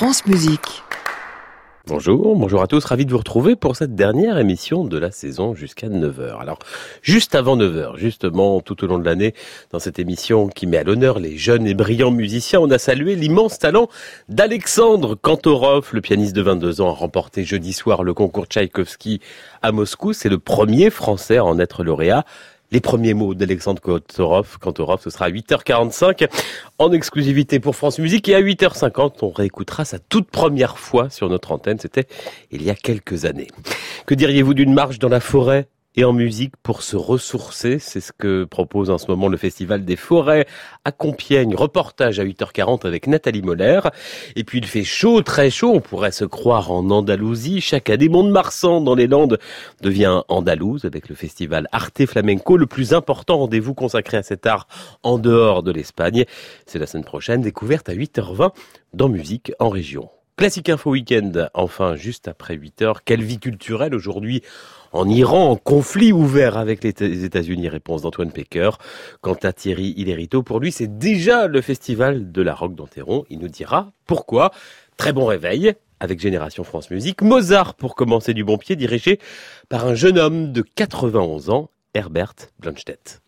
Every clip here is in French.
France Musique. Bonjour, bonjour à tous, ravi de vous retrouver pour cette dernière émission de la saison jusqu'à 9h. Alors, juste avant 9h, justement, tout au long de l'année, dans cette émission qui met à l'honneur les jeunes et brillants musiciens, on a salué l'immense talent d'Alexandre Kantorov, le pianiste de 22 ans, a remporté jeudi soir le concours Tchaïkovski à Moscou. C'est le premier français à en être lauréat. Les premiers mots d'Alexandre Kantorov, ce sera à 8h45 en exclusivité pour France Musique et à 8h50, on réécoutera sa toute première fois sur notre antenne. C'était il y a quelques années. Que diriez-vous d'une marche dans la forêt? Et en musique pour se ressourcer. C'est ce que propose en ce moment le Festival des Forêts à Compiègne. Reportage à 8h40 avec Nathalie Moller. Et puis il fait chaud, très chaud. On pourrait se croire en Andalousie. Chaque année, Mont-de-Marsan dans les Landes devient andalouse avec le festival Arte Flamenco, le plus important rendez-vous consacré à cet art en dehors de l'Espagne. C'est la semaine prochaine, découverte à 8h20 dans Musique en région. Classique Info Weekend, enfin, juste après 8 heures. Quelle vie culturelle aujourd'hui en Iran, en conflit ouvert avec les États-Unis Réponse d'Antoine Pecker. Quant à Thierry Hilerito, pour lui, c'est déjà le festival de la rock d'Anteron. Il nous dira pourquoi. Très bon réveil avec Génération France Musique. Mozart pour commencer du bon pied, dirigé par un jeune homme de 91 ans, Herbert Blunstedt.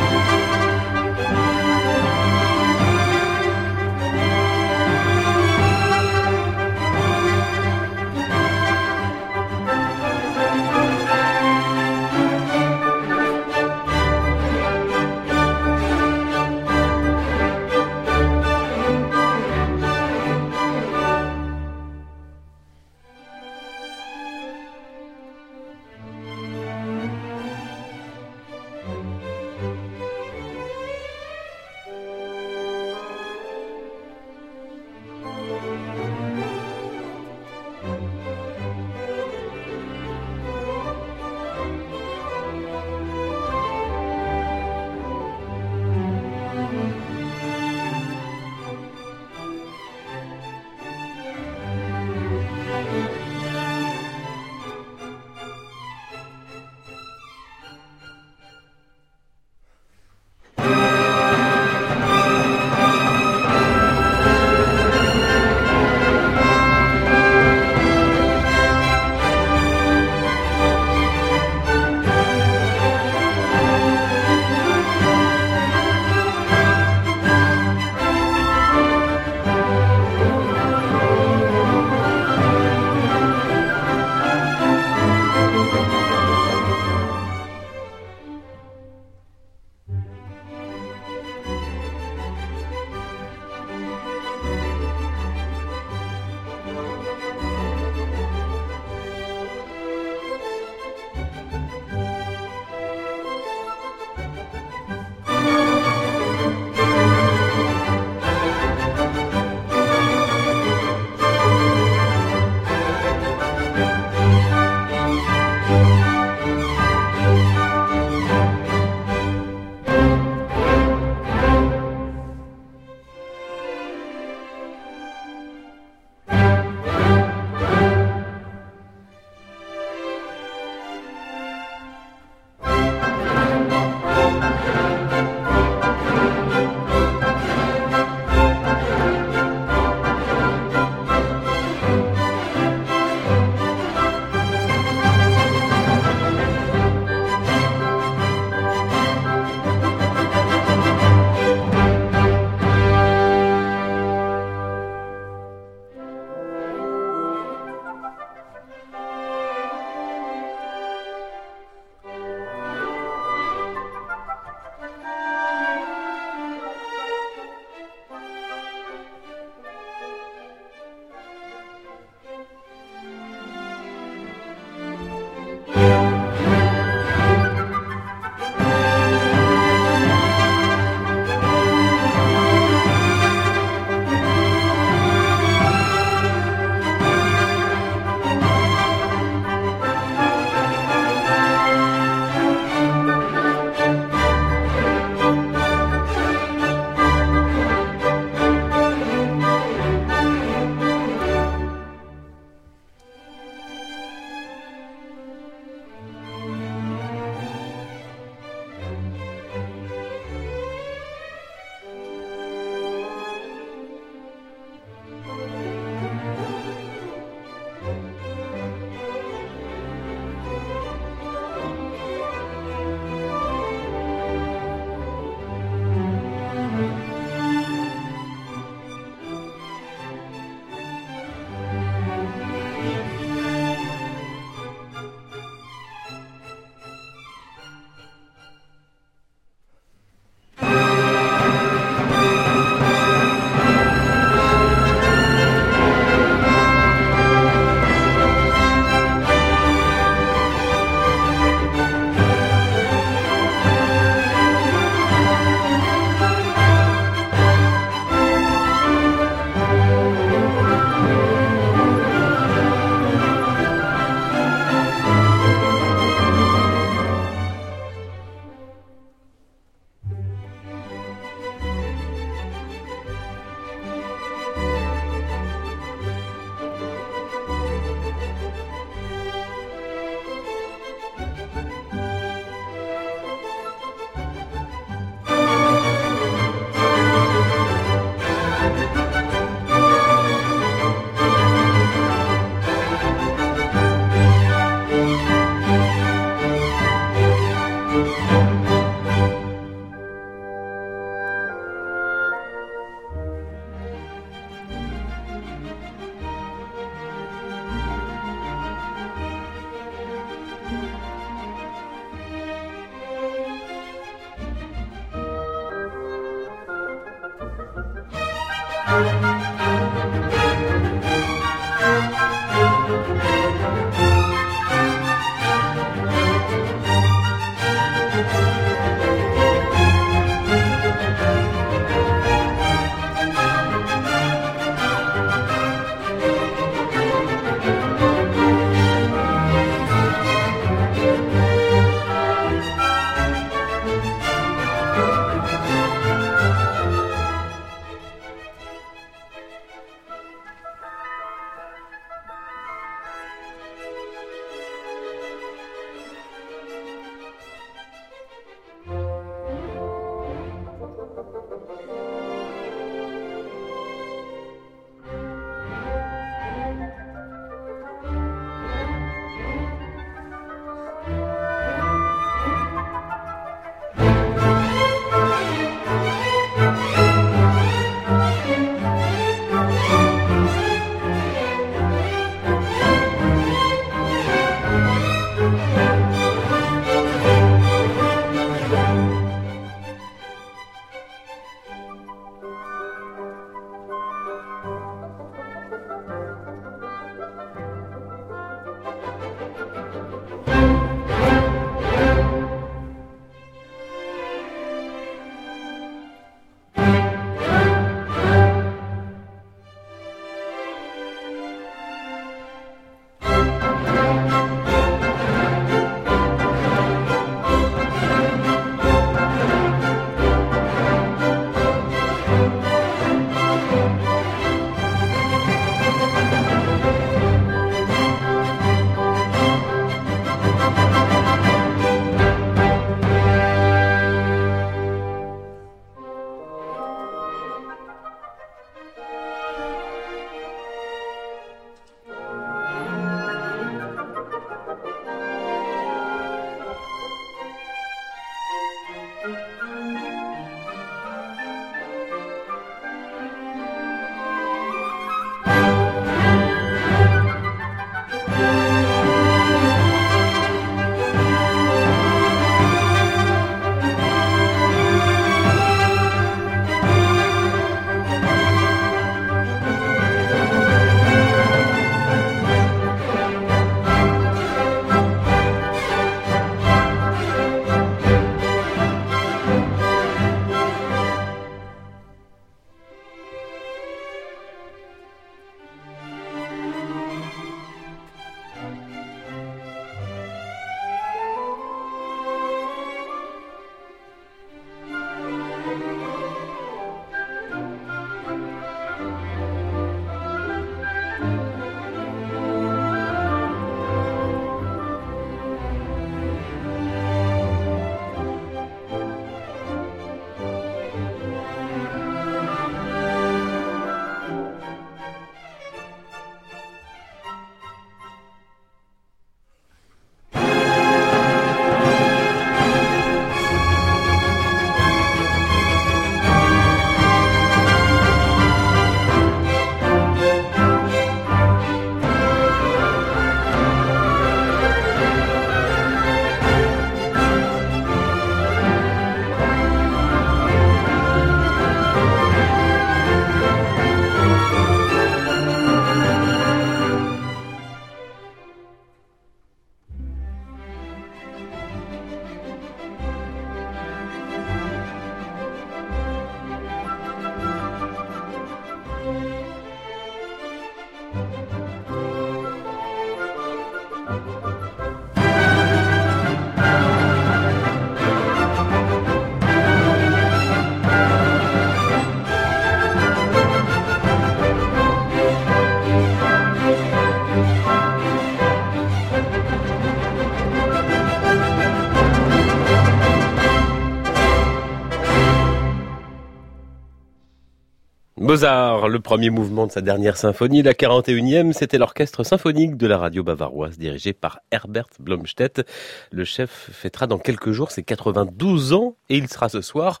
Le premier mouvement de sa dernière symphonie, la 41e, c'était l'orchestre symphonique de la radio bavaroise dirigé par Herbert Blomstedt. Le chef fêtera dans quelques jours ses 92 ans et il sera ce soir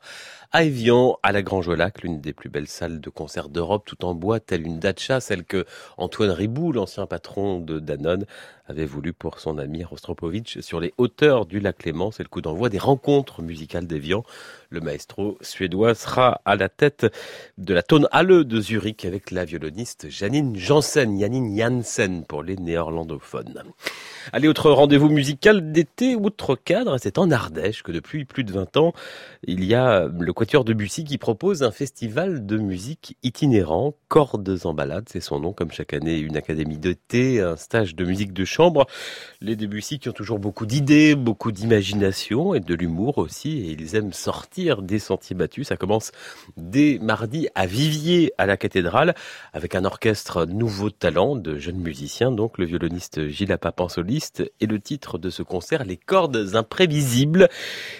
à Evian, à la Grange Lac, l'une des plus belles salles de concert d'Europe, tout en bois, telle une dacha, celle que Antoine Ribou, l'ancien patron de Danone, avait voulu pour son ami Rostropovitch sur les hauteurs du lac Léman. C'est le coup d'envoi des rencontres musicales d'Evian. Le maestro suédois sera à la tête de la Tonhalle de Zurich avec la violoniste Janine Janssen, Janine Janssen pour les néerlandophones. Allez, autre rendez-vous musical d'été, outre cadre, c'est en Ardèche que depuis plus de 20 ans, il y a le Quatuor de Bussy qui propose un festival de musique itinérant, Cordes en balade, c'est son nom, comme chaque année une académie de thé, un stage de musique de Les Debussy qui ont toujours beaucoup d'idées, beaucoup d'imagination et de l'humour aussi, et ils aiment sortir des sentiers battus. Ça commence dès mardi à Vivier, à la cathédrale, avec un orchestre nouveau talent de jeunes musiciens, donc le violoniste Gilles Papansoli et le titre de ce concert, Les cordes imprévisibles.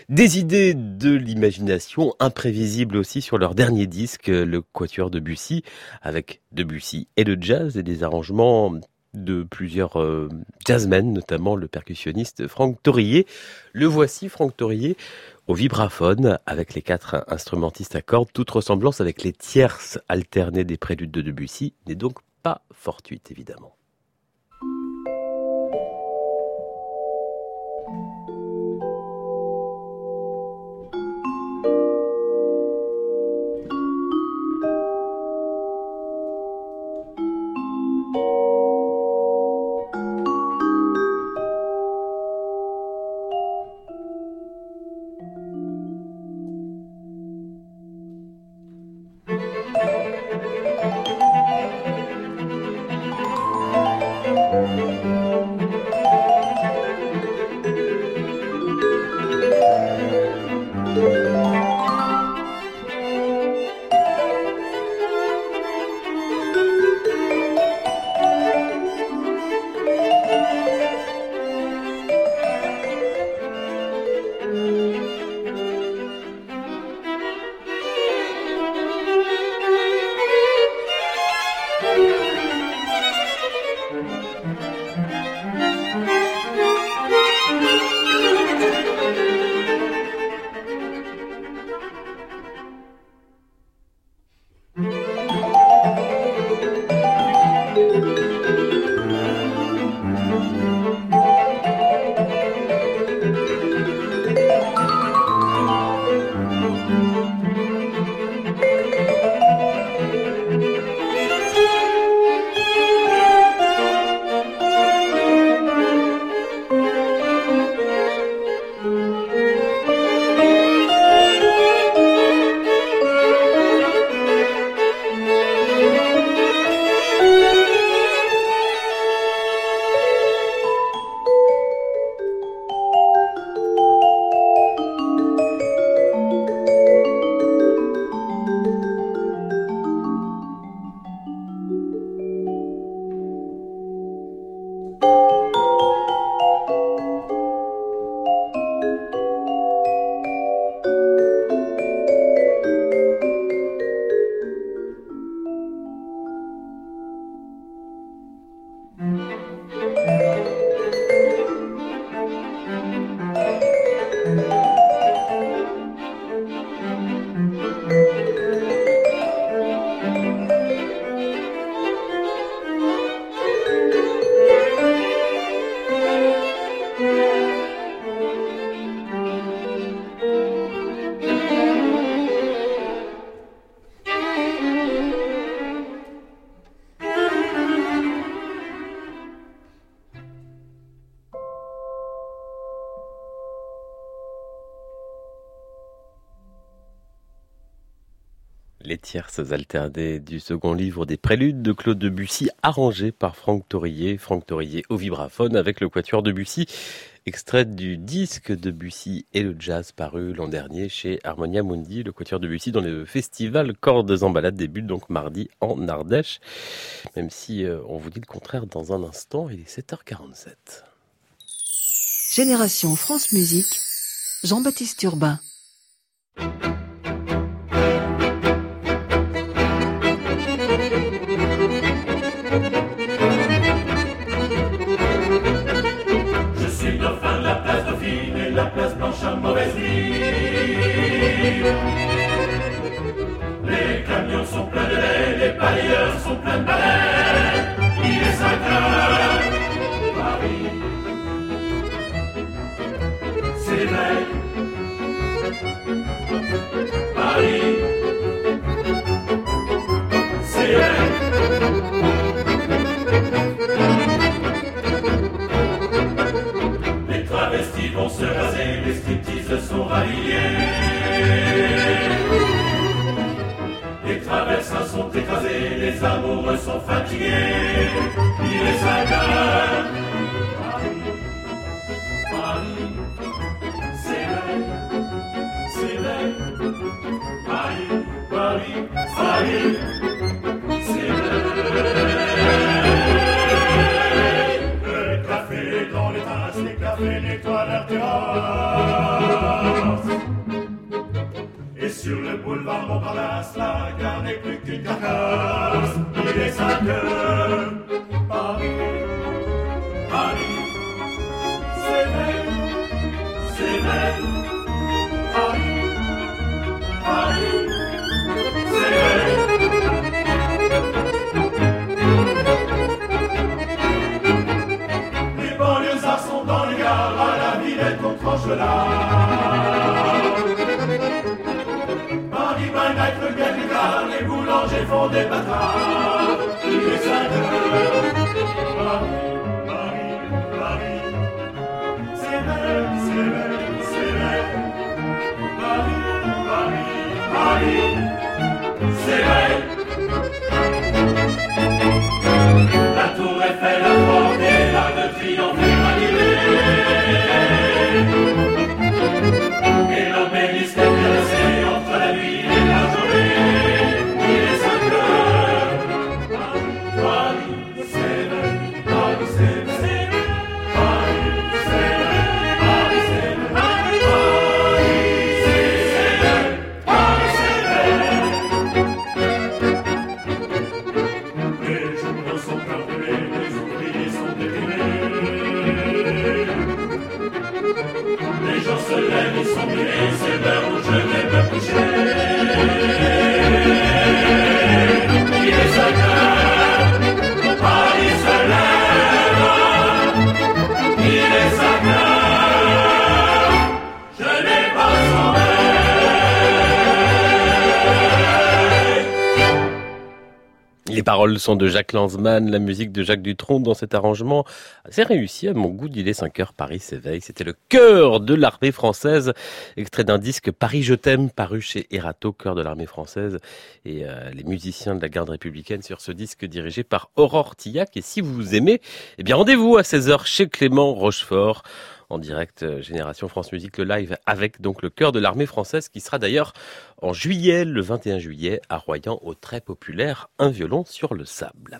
Des idées de l'imagination imprévisibles aussi sur leur dernier disque, le Quatuor de Bussy, avec Debussy et le jazz et des arrangements de plusieurs euh, jazzmen, notamment le percussionniste Franck Torillier. Le voici, Franck Torillier, au vibraphone, avec les quatre instrumentistes à cordes. Toute ressemblance avec les tierces alternées des préludes de Debussy n'est donc pas fortuite, évidemment. Alternées du second livre des Préludes de Claude Debussy, arrangé par Franck Torillier. Franck Torillier au vibraphone avec le quatuor Debussy, extrait du disque Debussy et le jazz paru l'an dernier chez Harmonia Mundi, le quatuor Debussy dans le festival Cordes en balade débute donc mardi en Ardèche. Même si euh, on vous dit le contraire dans un instant, il est 7h47. Génération France Musique, Jean-Baptiste Urbain. Se raser, les se sont ralliés. Les traversins sont écrasés, les amoureux sont fatigués. Il est 5 heures. Paris, Paris, s'éveille, s'éveille. Paris, Paris, Paris, Le terrasse. Sur le boulevard Montparnasse, la gare n'est plus qu'une carcasse. Il est 5 heures, on tranche là. les boulangers font des bâtards. Il est 5 heures. Paris, Paris, Paris. C'est vrai, c'est vrai, c'est vrai. Paris, Paris, Paris. C'est vrai. Paroles sont de Jacques Lanzmann, la musique de Jacques Dutronc dans cet arrangement assez réussi à mon goût. Il est 5 heures, Paris s'éveille. C'était le cœur de l'armée française, extrait d'un disque Paris je t'aime, paru chez Erato, cœur de l'armée française, et euh, les musiciens de la garde républicaine sur ce disque dirigé par Aurore Tillac. Et si vous aimez, eh bien rendez-vous à 16h chez Clément Rochefort en direct euh, Génération France Musique, le live avec donc le cœur de l'armée française qui sera d'ailleurs en juillet, le 21 juillet, à Royan au très populaire Un violon sur le sable.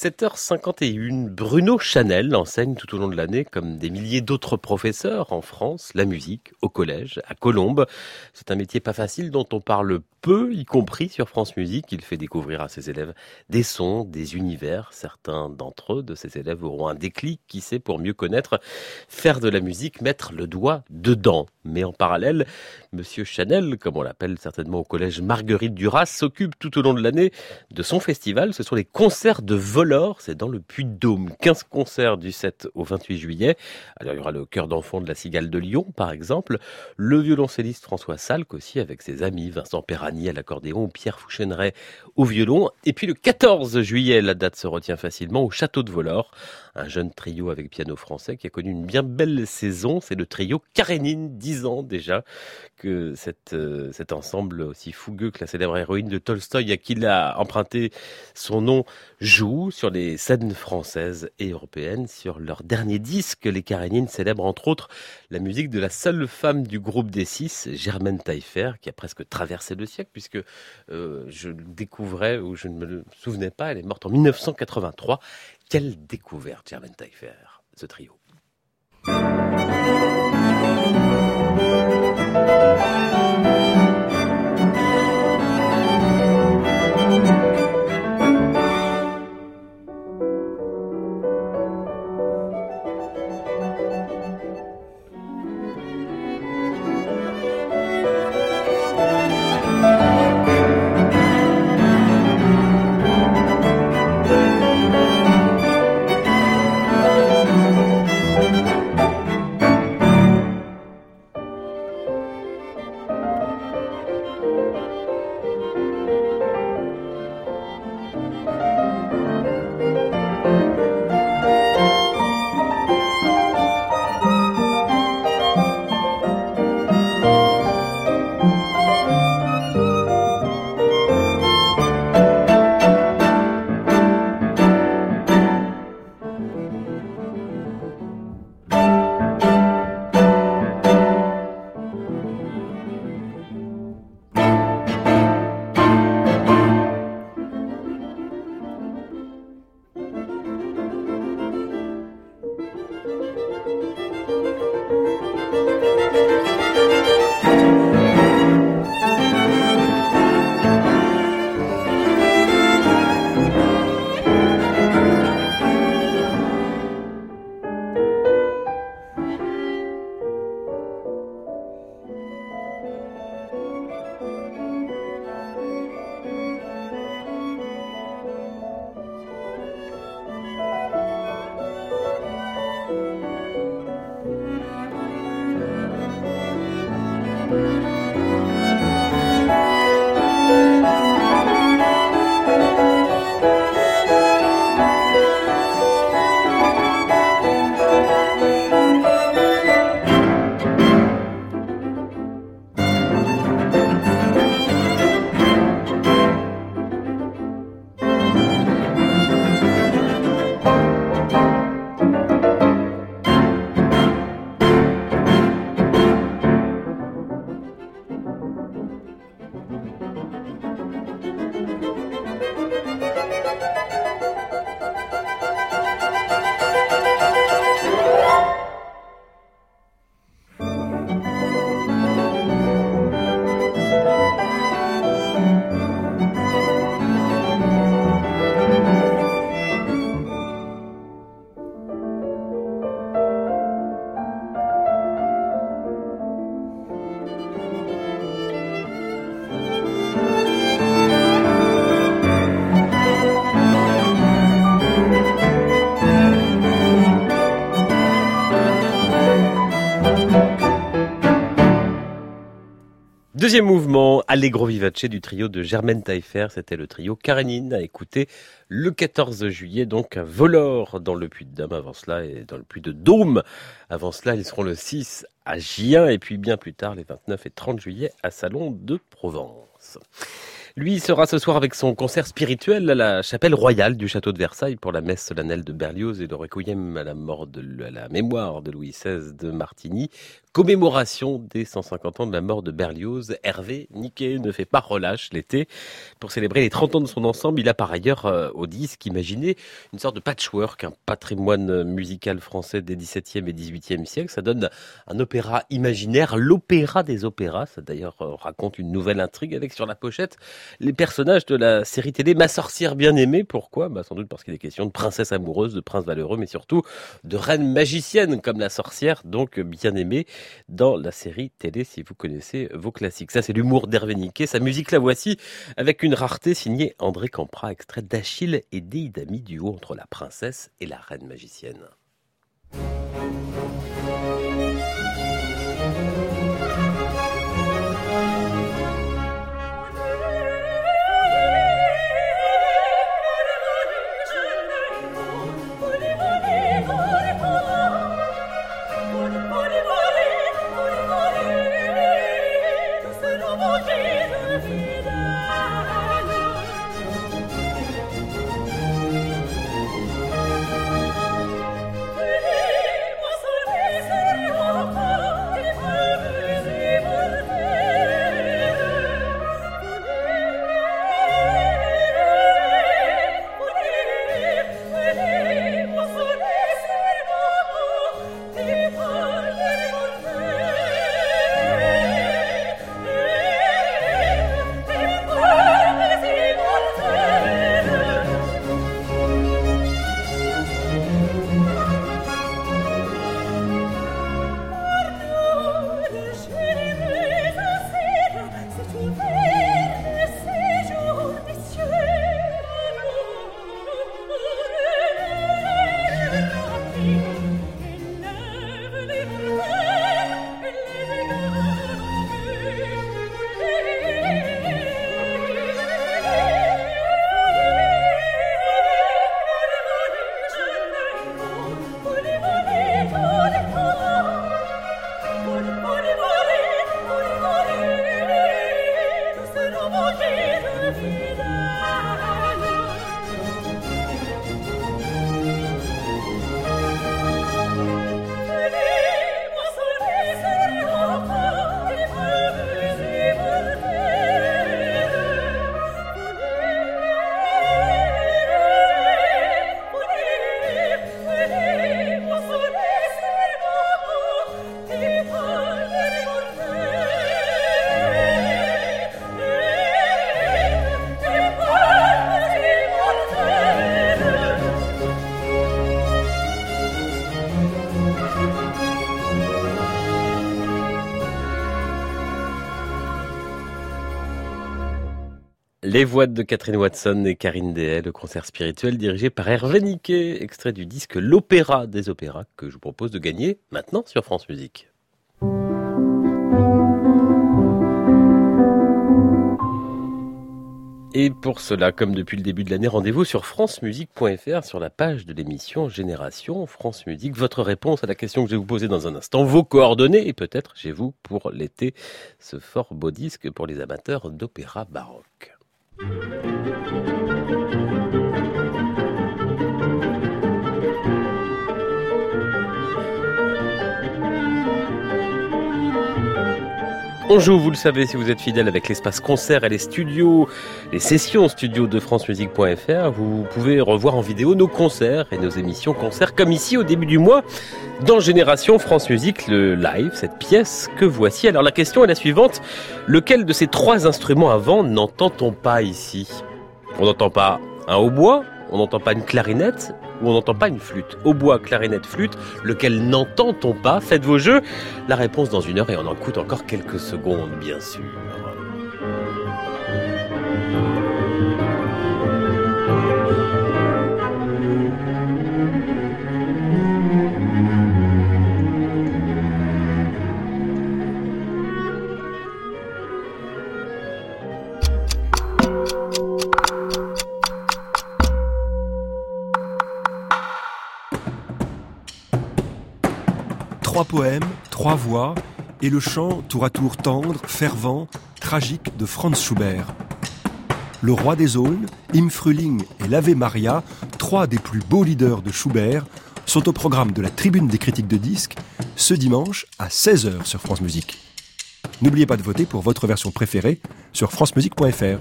7h51, Bruno Chanel enseigne tout au long de l'année, comme des milliers d'autres professeurs en France, la musique au collège, à Colombes. C'est un métier pas facile dont on parle peu, y compris sur France Musique. Il fait découvrir à ses élèves des sons, des univers. Certains d'entre eux, de ses élèves, auront un déclic, qui sait, pour mieux connaître, faire de la musique, mettre le doigt dedans. Mais en parallèle, Monsieur Chanel, comme on l'appelle certainement au collège Marguerite Duras, s'occupe tout au long de l'année de son festival. Ce sont les concerts de vol Volor, c'est dans le Puy-de-Dôme. 15 concerts du 7 au 28 juillet. Alors il y aura le chœur d'enfant de la Cigale de Lyon, par exemple, le violoncelliste François Salk aussi avec ses amis, Vincent Perrani à l'accordéon, Pierre Foucheneret au violon. Et puis le 14 juillet, la date se retient facilement au château de Volor, un jeune trio avec piano français qui a connu une bien belle saison. C'est le trio Karénine, 10 ans déjà que euh, cet ensemble aussi fougueux que la célèbre héroïne de Tolstoï à qui il a emprunté son nom joue sur les scènes françaises et européennes. Sur leur dernier disque, les Karénines célèbrent entre autres la musique de la seule femme du groupe des six, Germaine Taillefer, qui a presque traversé le siècle puisque euh, je découvrais ou je ne me souvenais pas, elle est morte en 1983. Quelle découverte, Germaine Taillefer, ce trio. Deuxième mouvement, Allegro Vivace du trio de Germaine Taillefer. C'était le trio Karenine à écouter le 14 juillet, donc à Volor dans le Puy-de-Dôme avant cela et dans le Puy-de-Dôme. Avant cela, ils seront le 6 à Gien et puis bien plus tard, les 29 et 30 juillet à Salon de Provence. Lui sera ce soir avec son concert spirituel à la chapelle royale du château de Versailles pour la messe solennelle de Berlioz et le requiem à la mort de la mémoire de Louis XVI de Martigny. Commémoration des 150 ans de la mort de Berlioz. Hervé Niquet ne fait pas relâche l'été. Pour célébrer les 30 ans de son ensemble, il a par ailleurs euh, au disque imaginé une sorte de patchwork, un patrimoine musical français des 17e et 18e siècles. Ça donne un opéra imaginaire, l'opéra des opéras. Ça d'ailleurs euh, raconte une nouvelle intrigue avec sur la pochette les personnages de la série télé Ma sorcière bien aimée. Pourquoi? Bah, Sans doute parce qu'il est question de princesse amoureuse, de prince valeureux, mais surtout de reine magicienne comme la sorcière, donc bien aimée dans la série télé si vous connaissez vos classiques. Ça, c'est l'humour d'Hervé Niquet. Sa musique, la voici avec une rareté signée André Campra, extrait d'Achille et d'Eidami, duo entre la princesse et la reine magicienne. Oh, Les voix de Catherine Watson et Karine Dehaye, le concert spirituel dirigé par Hervé Niquet, extrait du disque L'Opéra des Opéras que je vous propose de gagner maintenant sur France Musique. Et pour cela, comme depuis le début de l'année, rendez-vous sur francemusique.fr sur la page de l'émission Génération France Musique. Votre réponse à la question que je vais vous poser dans un instant, vos coordonnées et peut-être chez vous pour l'été ce fort beau disque pour les amateurs d'opéra baroque. thank you On joue, vous le savez, si vous êtes fidèle avec l'espace concert et les studios, les sessions studio de francemusique.fr, vous pouvez revoir en vidéo nos concerts et nos émissions concerts, comme ici au début du mois, dans Génération France Musique, le live, cette pièce que voici. Alors la question est la suivante, lequel de ces trois instruments avant n'entend-on pas ici? On n'entend pas un hautbois, on n'entend pas une clarinette, où on n'entend pas une flûte. Au bois, clarinette, flûte, lequel n'entend-on pas? Faites vos jeux. La réponse dans une heure et on en coûte encore quelques secondes, bien sûr. Trois poèmes, trois voix, et le chant tour à tour tendre, fervent, tragique de Franz Schubert. Le roi des aulnes, Im Frühling et l'Ave Maria, trois des plus beaux leaders de Schubert, sont au programme de la Tribune des critiques de disques ce dimanche à 16h sur France Musique. N'oubliez pas de voter pour votre version préférée sur francemusique.fr.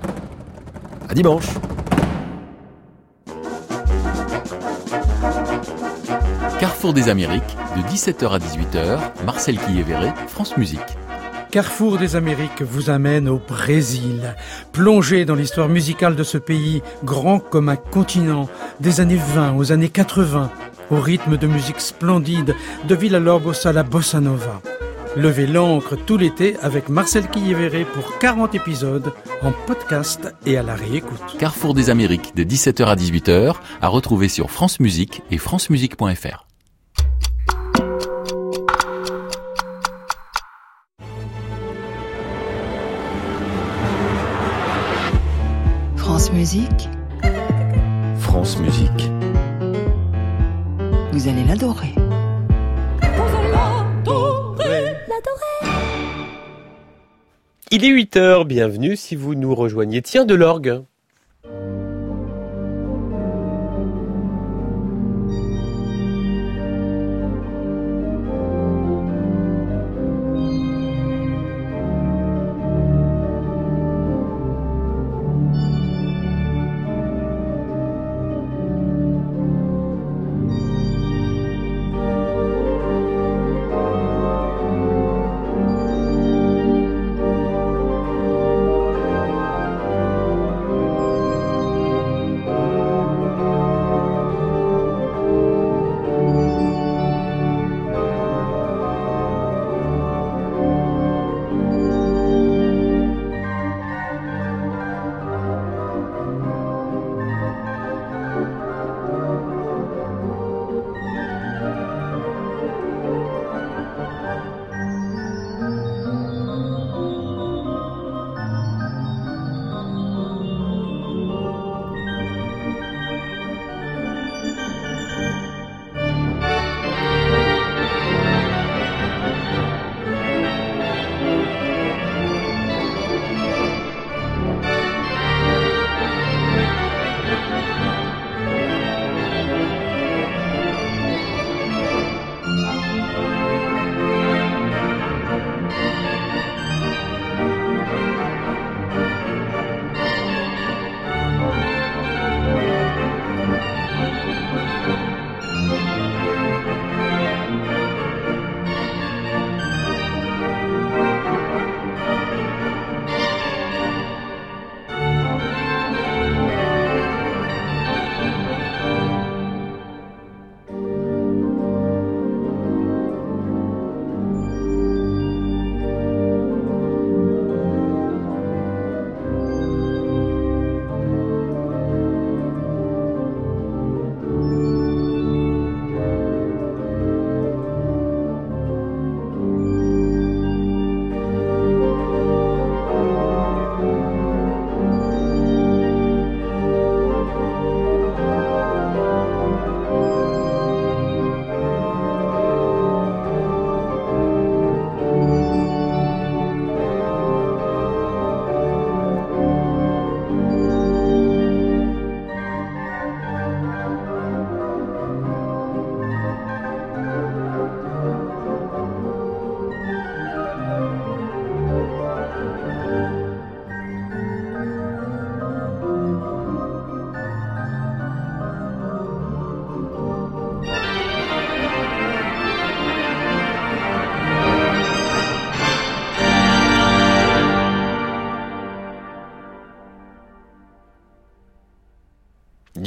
À dimanche! Carrefour des Amériques, de 17h à 18h, Marcel Quillevéret, France Musique. Carrefour des Amériques vous amène au Brésil. Plongez dans l'histoire musicale de ce pays, grand comme un continent, des années 20 aux années 80, au rythme de musique splendide de Villa-Lobos à la bossa nova. Levez l'encre tout l'été avec Marcel Quillévéré pour 40 épisodes en podcast et à la réécoute. Carrefour des Amériques de 17h à 18h à retrouver sur France Musique et francemusique.fr. France Musique, France Musique. vous allez l'adorer. Il est 8h, bienvenue si vous nous rejoignez. Tiens, de l'orgue.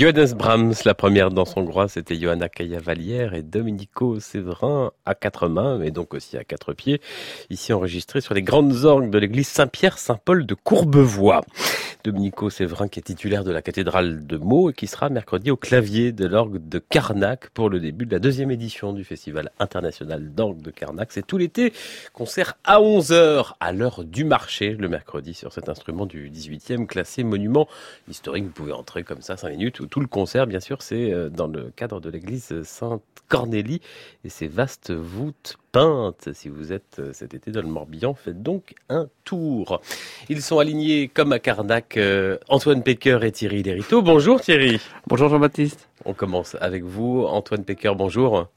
Johannes Brahms, la première dans son droit, c'était Johanna Cavalière et Domenico Séverin à quatre mains, mais donc aussi à quatre pieds, ici enregistré sur les grandes orgues de l'église Saint-Pierre-Saint-Paul de Courbevoie. Domenico Séverin qui est titulaire de la cathédrale de Meaux et qui sera mercredi au clavier de l'orgue de Carnac pour le début de la deuxième édition du Festival international d'orgue de Carnac. C'est tout l'été, concert à 11h à l'heure du marché le mercredi sur cet instrument du 18e classé monument historique. Vous pouvez entrer comme ça 5 minutes tout le concert, bien sûr, c'est euh, dans le cadre de l'église Sainte-Cornélie et ses vastes voûtes peintes. Si vous êtes euh, cet été dans le Morbihan, faites donc un tour. Ils sont alignés comme à Carnac, euh, Antoine Pecker et Thierry Lériteau. Bonjour Thierry. Bonjour Jean-Baptiste. On commence avec vous. Antoine Pecker, bonjour.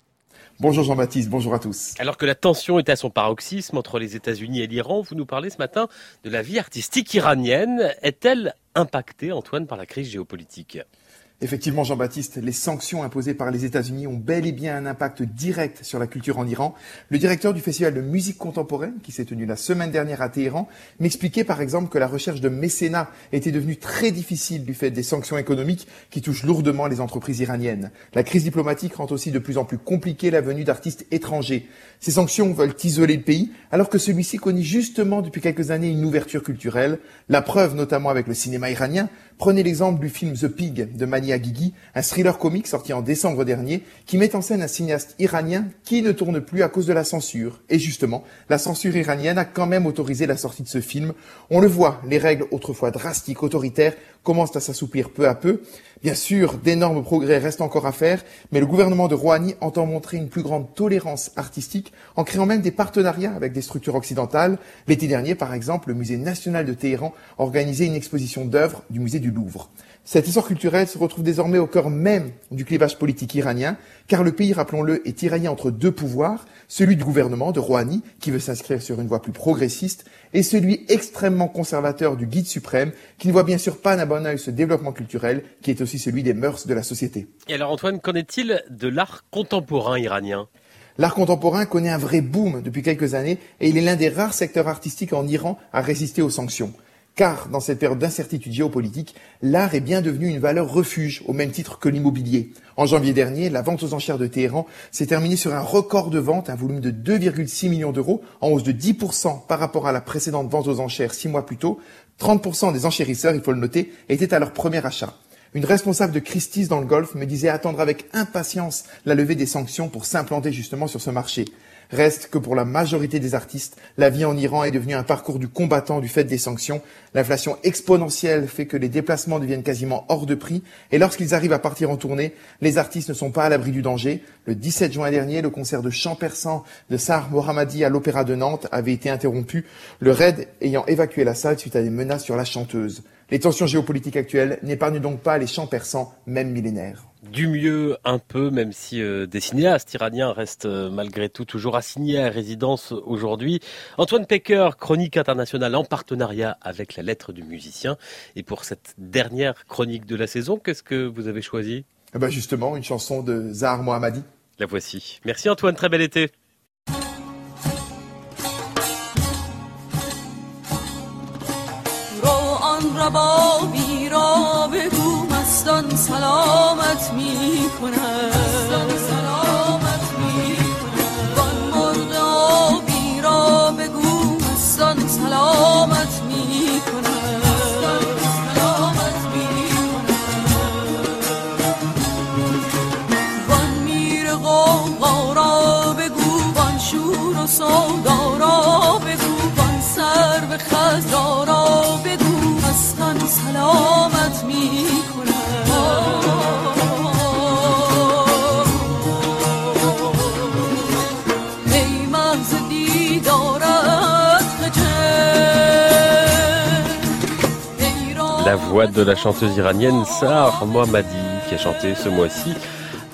Bonjour Jean-Baptiste, bonjour à tous. Alors que la tension est à son paroxysme entre les États-Unis et l'Iran, vous nous parlez ce matin de la vie artistique iranienne. Est-elle impactée, Antoine, par la crise géopolitique? Effectivement, Jean-Baptiste, les sanctions imposées par les États-Unis ont bel et bien un impact direct sur la culture en Iran. Le directeur du festival de musique contemporaine, qui s'est tenu la semaine dernière à Téhéran, m'expliquait par exemple que la recherche de mécénat était devenue très difficile du fait des sanctions économiques qui touchent lourdement les entreprises iraniennes. La crise diplomatique rend aussi de plus en plus compliquée la venue d'artistes étrangers. Ces sanctions veulent isoler le pays, alors que celui-ci connaît justement depuis quelques années une ouverture culturelle. La preuve notamment avec le cinéma iranien, Prenez l'exemple du film The Pig de Un thriller comique sorti en décembre dernier, qui met en scène un cinéaste iranien qui ne tourne plus à cause de la censure. Et justement, la censure iranienne a quand même autorisé la sortie de ce film. On le voit, les règles autrefois drastiques, autoritaires, commencent à s'assouplir peu à peu. Bien sûr, d'énormes progrès restent encore à faire, mais le gouvernement de Rouhani entend montrer une plus grande tolérance artistique en créant même des partenariats avec des structures occidentales. L'été dernier, par exemple, le musée national de Téhéran organisait une exposition d'œuvres du musée du Louvre. Cette histoire culturelle se retrouve désormais au cœur même du clivage politique iranien, car le pays, rappelons-le, est tiraillé entre deux pouvoirs, celui du gouvernement de Rouhani, qui veut s'inscrire sur une voie plus progressiste, et celui extrêmement conservateur du guide suprême, qui ne voit bien sûr pas d'un bon ce développement culturel, qui est aussi celui des mœurs de la société. Et alors Antoine, qu'en est-il de l'art contemporain iranien? L'art contemporain connaît un vrai boom depuis quelques années et il est l'un des rares secteurs artistiques en Iran à résister aux sanctions. Car dans cette période d'incertitude géopolitique, l'art est bien devenu une valeur refuge au même titre que l'immobilier. En janvier dernier, la vente aux enchères de Téhéran s'est terminée sur un record de vente, un volume de 2,6 millions d'euros, en hausse de 10% par rapport à la précédente vente aux enchères six mois plus tôt. 30% des enchérisseurs, il faut le noter, étaient à leur premier achat. Une responsable de Christie's dans le Golfe me disait attendre avec impatience la levée des sanctions pour s'implanter justement sur ce marché. Reste que pour la majorité des artistes, la vie en Iran est devenue un parcours du combattant du fait des sanctions. L'inflation exponentielle fait que les déplacements deviennent quasiment hors de prix et lorsqu'ils arrivent à partir en tournée, les artistes ne sont pas à l'abri du danger. Le 17 juin dernier, le concert de chant persan de Sar Mohammadi à l'Opéra de Nantes avait été interrompu, le RAID ayant évacué la salle suite à des menaces sur la chanteuse. Les tensions géopolitiques actuelles n'épargnent donc pas les chants persans, même millénaires du mieux un peu, même si euh, des cinéastes iraniens restent euh, malgré tout toujours assignés à résidence aujourd'hui. Antoine Pecker, chronique internationale en partenariat avec la lettre du musicien. Et pour cette dernière chronique de la saison, qu'est-ce que vous avez choisi? Eh ben Justement, une chanson de Zahar Mohammadi. La voici. Merci Antoine, très bel été. یزدان سلامت می کند سلامت می کند مرد آبی را بگو یزدان سلامت می کند سلامت می کند وان میر غوغا را بگو وان شور و سودا را بگو وان سر به خزارا بگو سلامت می La voix de la chanteuse iranienne Sar Mohammadi qui a chanté ce mois-ci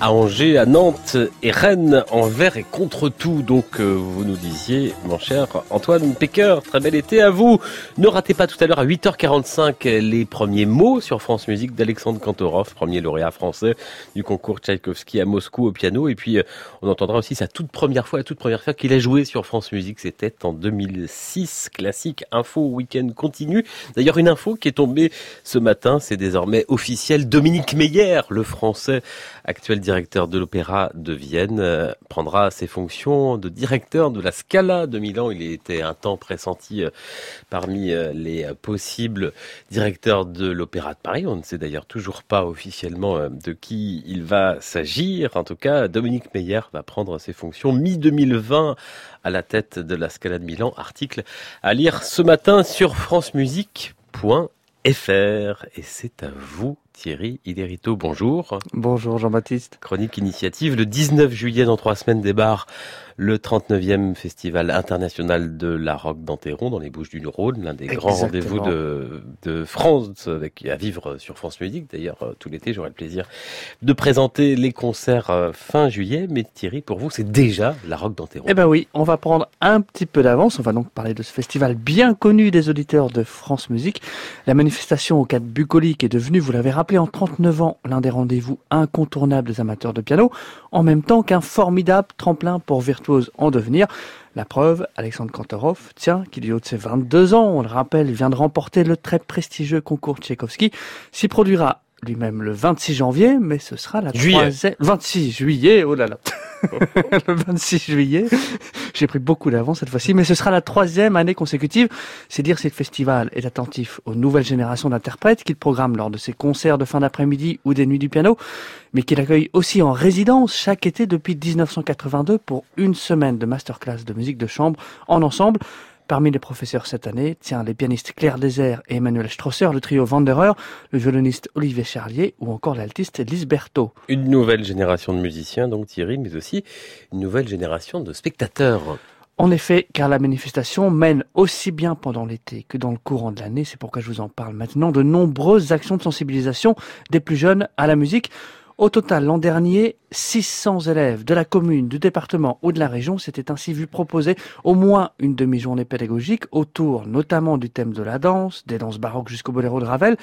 à Angers, à Nantes et Rennes, envers et contre tout. Donc, euh, vous nous disiez, mon cher Antoine Pecker, très bel été à vous. Ne ratez pas tout à l'heure à 8h45 les premiers mots sur France Musique d'Alexandre Kantorov, premier lauréat français du concours Tchaïkovski à Moscou au piano. Et puis, euh, on entendra aussi sa toute première fois, la toute première fois qu'il a joué sur France Musique. C'était en 2006. Classique info week-end continu. D'ailleurs, une info qui est tombée ce matin, c'est désormais officiel. Dominique Meyer, le français actuel directeur de l'Opéra de Vienne, euh, prendra ses fonctions de directeur de la Scala de Milan. Il était un temps pressenti euh, parmi euh, les possibles directeurs de l'Opéra de Paris. On ne sait d'ailleurs toujours pas officiellement de qui il va s'agir. En tout cas, Dominique Meyer va prendre ses fonctions mi-2020 à la tête de la Scala de Milan. Article à lire ce matin sur francemusique.fr. Et c'est à vous Thierry Iderito, bonjour. Bonjour Jean-Baptiste. Chronique initiative, le 19 juillet dans trois semaines débarre le 39e festival international de la rock d'Anteron dans les Bouches du Rhône, l'un des grands rendez-vous de, de France avec, à vivre sur France Musique. D'ailleurs, euh, tout l'été, j'aurai le plaisir de présenter les concerts euh, fin juillet. Mais Thierry, pour vous, c'est déjà la rock d'Anteron. Eh ben oui, on va prendre un petit peu d'avance. On va donc parler de ce festival bien connu des auditeurs de France Musique. La manifestation au cadre bucolique est devenue, vous l'avez rappelé, en 39 ans, l'un des rendez-vous incontournables des amateurs de piano, en même temps qu'un formidable tremplin pour en devenir. La preuve, Alexandre Kantorov, tiens, qui du haut de ses 22 ans, on le rappelle, vient de remporter le très prestigieux concours Tchaïkovski, s'y produira lui-même le 26 janvier, mais ce sera la Juillet. troisième... 26 juillet, oh là là le 26 juillet. J'ai pris beaucoup d'avance cette fois-ci, mais ce sera la troisième année consécutive. C'est dire si le festival est attentif aux nouvelles générations d'interprètes qu'il programme lors de ses concerts de fin d'après-midi ou des nuits du piano, mais qu'il accueille aussi en résidence chaque été depuis 1982 pour une semaine de masterclass de musique de chambre en ensemble. Parmi les professeurs cette année, tiens, les pianistes Claire Désert et Emmanuel Strosser, le trio Wanderer, le violoniste Olivier Charlier ou encore l'altiste Lise Berthaud. Une nouvelle génération de musiciens, donc Thierry, mais aussi une nouvelle génération de spectateurs. En effet, car la manifestation mène aussi bien pendant l'été que dans le courant de l'année, c'est pourquoi je vous en parle maintenant, de nombreuses actions de sensibilisation des plus jeunes à la musique. Au total, l'an dernier, 600 élèves de la commune, du département ou de la région s'étaient ainsi vus proposer au moins une demi-journée pédagogique autour notamment du thème de la danse, des danses baroques jusqu'au boléro de Ravel.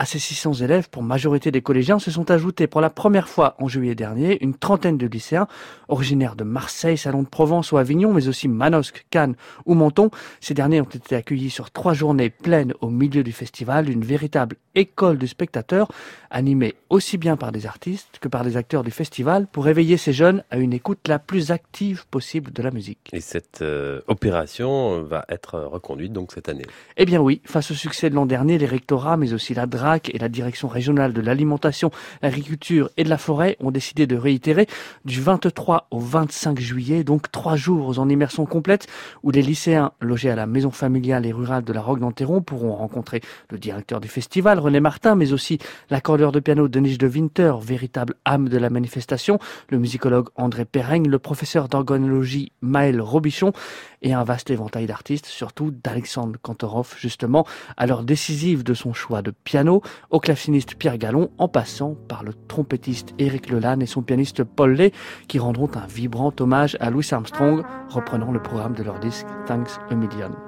À ces 600 élèves, pour majorité des collégiens, se sont ajoutés pour la première fois en juillet dernier une trentaine de lycéens originaires de Marseille, Salon de Provence ou Avignon, mais aussi Manosque, Cannes ou Menton. Ces derniers ont été accueillis sur trois journées pleines au milieu du festival, une véritable école du spectateur, animée aussi bien par des artistes que par des acteurs du festival pour éveiller ces jeunes à une écoute la plus active possible de la musique. Et cette euh, opération va être euh, reconduite donc cette année. Eh bien oui, face au succès de l'an dernier, les rectorats, mais aussi la DRAC et la Direction régionale de l'alimentation, l'agriculture et de la forêt ont décidé de réitérer du 23 au 25 juillet, donc trois jours en immersion complète, où les lycéens logés à la maison familiale et rurale de la Roque d'Anteron pourront rencontrer le directeur du festival, Martin, mais aussi l'accordeur de piano Denis de Winter, véritable âme de la manifestation, le musicologue André Perraigne, le professeur d'organologie Maël Robichon, et un vaste éventail d'artistes, surtout d'Alexandre Kantorov, justement, à l'heure décisive de son choix de piano, au claveciniste Pierre Gallon, en passant par le trompettiste Éric Lelanne et son pianiste Paul Lay, qui rendront un vibrant hommage à Louis Armstrong, reprenant le programme de leur disque Thanks a Million.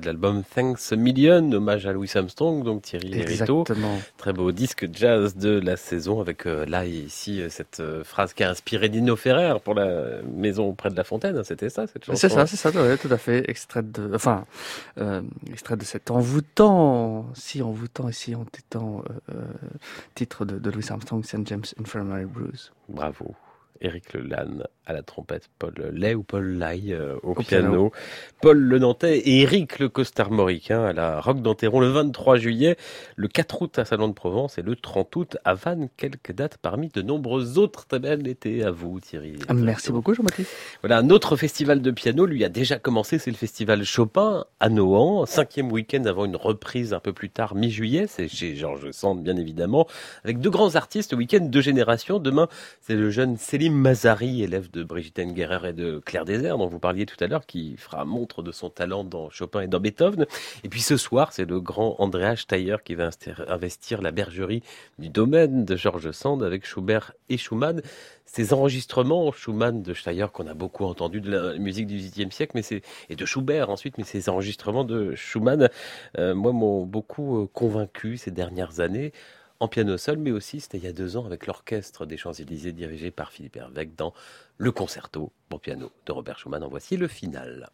De l'album Thanks a Million, hommage à Louis Armstrong, donc Thierry. Exactement. Très beau disque jazz de la saison avec euh, là ici euh, cette euh, phrase qui a inspiré Dino Ferrer pour la maison près de la fontaine. hein, C'était ça cette chanson. C'est ça, c'est ça, ouais, tout à fait. Extrait de, enfin, euh, extrait de cet envoûtant, si envoûtant et si entêtant titre de, de Louis Armstrong, St. James Infirmary Blues. Bravo. Éric Lelanne à la trompette, Paul Lay ou Paul Lai euh, au, Au piano. piano. Paul Le Nantais et Éric le costarmoricain à la Roque d'Enterron le 23 juillet, le 4 août à Salon de Provence et le 30 août à Vannes. Quelques dates parmi de nombreuses autres. Très bel été à vous Thierry. Ah, merci beaucoup, Jean-Baptiste. Voilà, un autre festival de piano lui a déjà commencé, c'est le festival Chopin à Nohant, cinquième week-end avant une reprise un peu plus tard, mi-juillet, c'est chez Georges Sand bien évidemment, avec deux grands artistes, le week-end de génération. Demain, c'est le jeune Selim Mazari, élève de Brigitte Engerer et de Claire Désert, dont vous parliez tout à l'heure, qui fera montre de son talent dans Chopin et dans Beethoven. Et puis ce soir, c'est le grand Andreas Steyer qui va investir la bergerie du domaine de Georges Sand avec Schubert et Schumann ces enregistrements Schumann de Steyer qu'on a beaucoup entendu de la musique du XVIIIe siècle, mais c'est et de Schubert ensuite, mais ces enregistrements de Schumann, euh, moi m'ont beaucoup euh, convaincu ces dernières années en piano seul, mais aussi c'était il y a deux ans avec l'orchestre des Champs-Élysées dirigé par Philippe Hervec dans le concerto pour piano de Robert Schumann. En voici le final.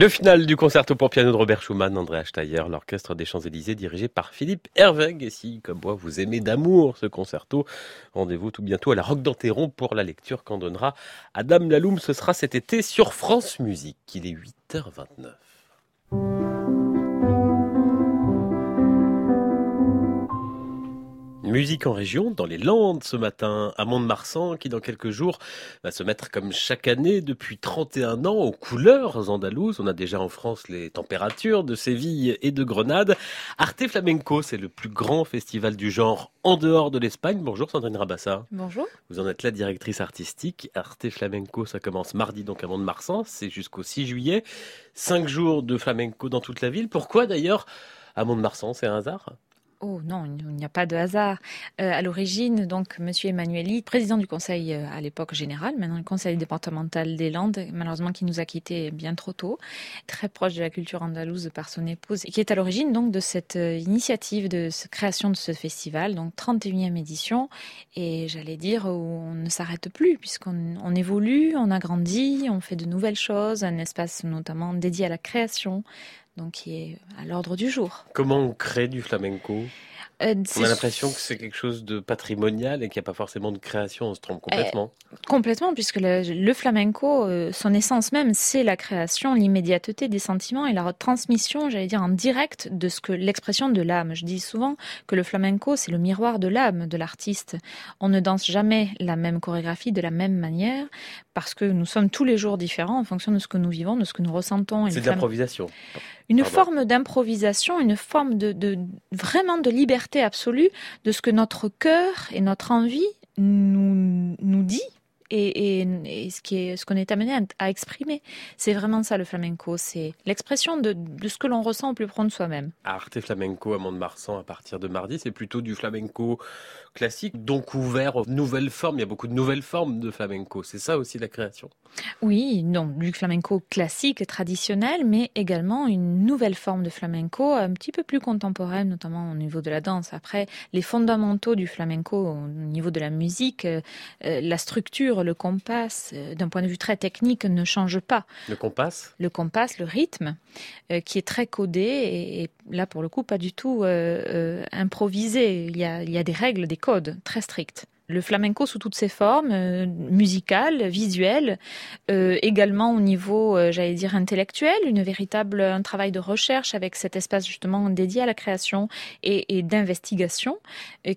Le final du concerto pour piano de Robert Schumann, André Steyer, l'orchestre des Champs-Élysées dirigé par Philippe Herveg. Et si, comme moi, vous aimez d'amour ce concerto, rendez-vous tout bientôt à la Roque d'Anteron pour la lecture qu'en donnera Adam Laloum. Ce sera cet été sur France Musique. Il est 8h29. Musique en région, dans les Landes ce matin, à Mont-de-Marsan, qui dans quelques jours va se mettre comme chaque année depuis 31 ans aux couleurs andalouses. On a déjà en France les températures de Séville et de Grenade. Arte Flamenco, c'est le plus grand festival du genre en dehors de l'Espagne. Bonjour Sandrine Rabassa. Bonjour. Vous en êtes la directrice artistique. Arte Flamenco, ça commence mardi donc à Mont-de-Marsan, c'est jusqu'au 6 juillet. Cinq jours de flamenco dans toute la ville. Pourquoi d'ailleurs à Mont-de-Marsan, c'est un hasard? Oh non, il n'y a pas de hasard. Euh, à l'origine, donc, Monsieur Emmanueli, président du conseil euh, à l'époque général, maintenant le conseil départemental des Landes, malheureusement qui nous a quittés bien trop tôt, très proche de la culture andalouse par son épouse, et qui est à l'origine donc de cette euh, initiative de création de ce festival, donc 31e édition, et j'allais dire où on ne s'arrête plus puisqu'on on évolue, on agrandit, on fait de nouvelles choses, un espace notamment dédié à la création, donc qui est à l'ordre du jour. Comment on crée du flamenco? Euh, On a l'impression que c'est quelque chose de patrimonial et qu'il n'y a pas forcément de création, on se trompe complètement. Complètement, puisque le, le flamenco, euh, son essence même, c'est la création, l'immédiateté des sentiments et la retransmission, j'allais dire, en direct de ce que l'expression de l'âme. Je dis souvent que le flamenco, c'est le miroir de l'âme de l'artiste. On ne danse jamais la même chorégraphie de la même manière, parce que nous sommes tous les jours différents en fonction de ce que nous vivons, de ce que nous ressentons. C'est de l'improvisation. Une forme d'improvisation, une forme de, de vraiment de liberté absolue de ce que notre cœur et notre envie nous, nous dit et, et, et ce qui est ce qu'on est amené à, à exprimer. C'est vraiment ça le flamenco, c'est l'expression de, de ce que l'on ressent au plus profond de soi-même. Arte Flamenco à Mont-de-Marsan à partir de mardi, c'est plutôt du flamenco classique, donc ouvert aux nouvelles formes. Il y a beaucoup de nouvelles formes de flamenco. C'est ça aussi la création. Oui, non, du flamenco classique, traditionnel, mais également une nouvelle forme de flamenco un petit peu plus contemporaine, notamment au niveau de la danse. Après, les fondamentaux du flamenco au niveau de la musique, euh, euh, la structure, le compas, euh, d'un point de vue très technique, ne changent pas. Le compas, Le compas, le rythme, euh, qui est très codé et, et là, pour le coup, pas du tout improvisé. Il y, a, il y a des règles, des codes très stricts. Le flamenco sous toutes ses formes, euh, musicales, visuelles, euh, également au niveau, euh, j'allais dire, intellectuel, une véritable, un travail de recherche avec cet espace justement dédié à la création et, et d'investigation,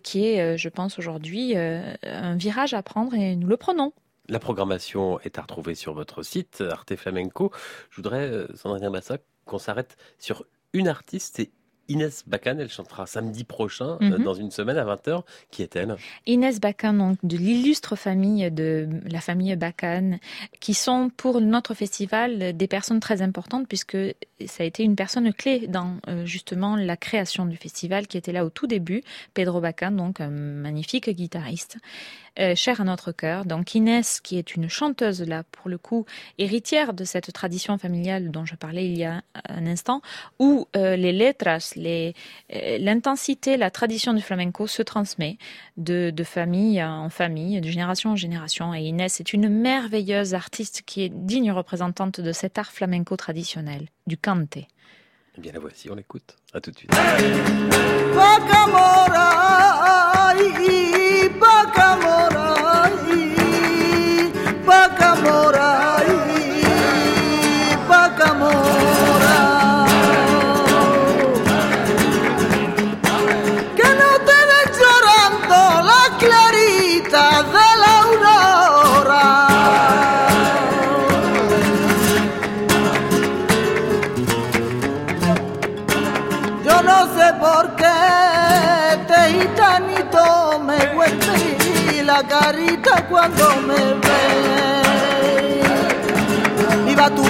qui est, je pense, aujourd'hui un virage à prendre et nous le prenons. la programmation est à retrouver sur votre site Arte Flamenco. Je voudrais, Sandrine Massa, qu'on s'arrête sur une artiste, c'est Inès Bacan. Elle chantera samedi prochain, euh, Mhm. dans une semaine à 20h. Qui est-elle? Inès Bacan, donc de l'illustre famille de la famille Bacan, qui sont pour notre festival des personnes très importantes puisque ça a été une personne clé dans euh, justement la création du festival qui était là au tout début. Pedro Bacan, donc un magnifique guitariste, euh, cher à notre cœur. Donc Inès, qui est une chanteuse là pour le coup, héritière de cette tradition familiale dont je parlais il y a un instant, où euh, les letras, les, euh, l'intensité, la tradition du flamenco se transmet de, de famille en famille, de génération en génération. Et Inès est une merveilleuse artiste qui est digne représentante de cet art flamenco traditionnel, du cante. Eh bien, la voici, on l'écoute. À tout de suite.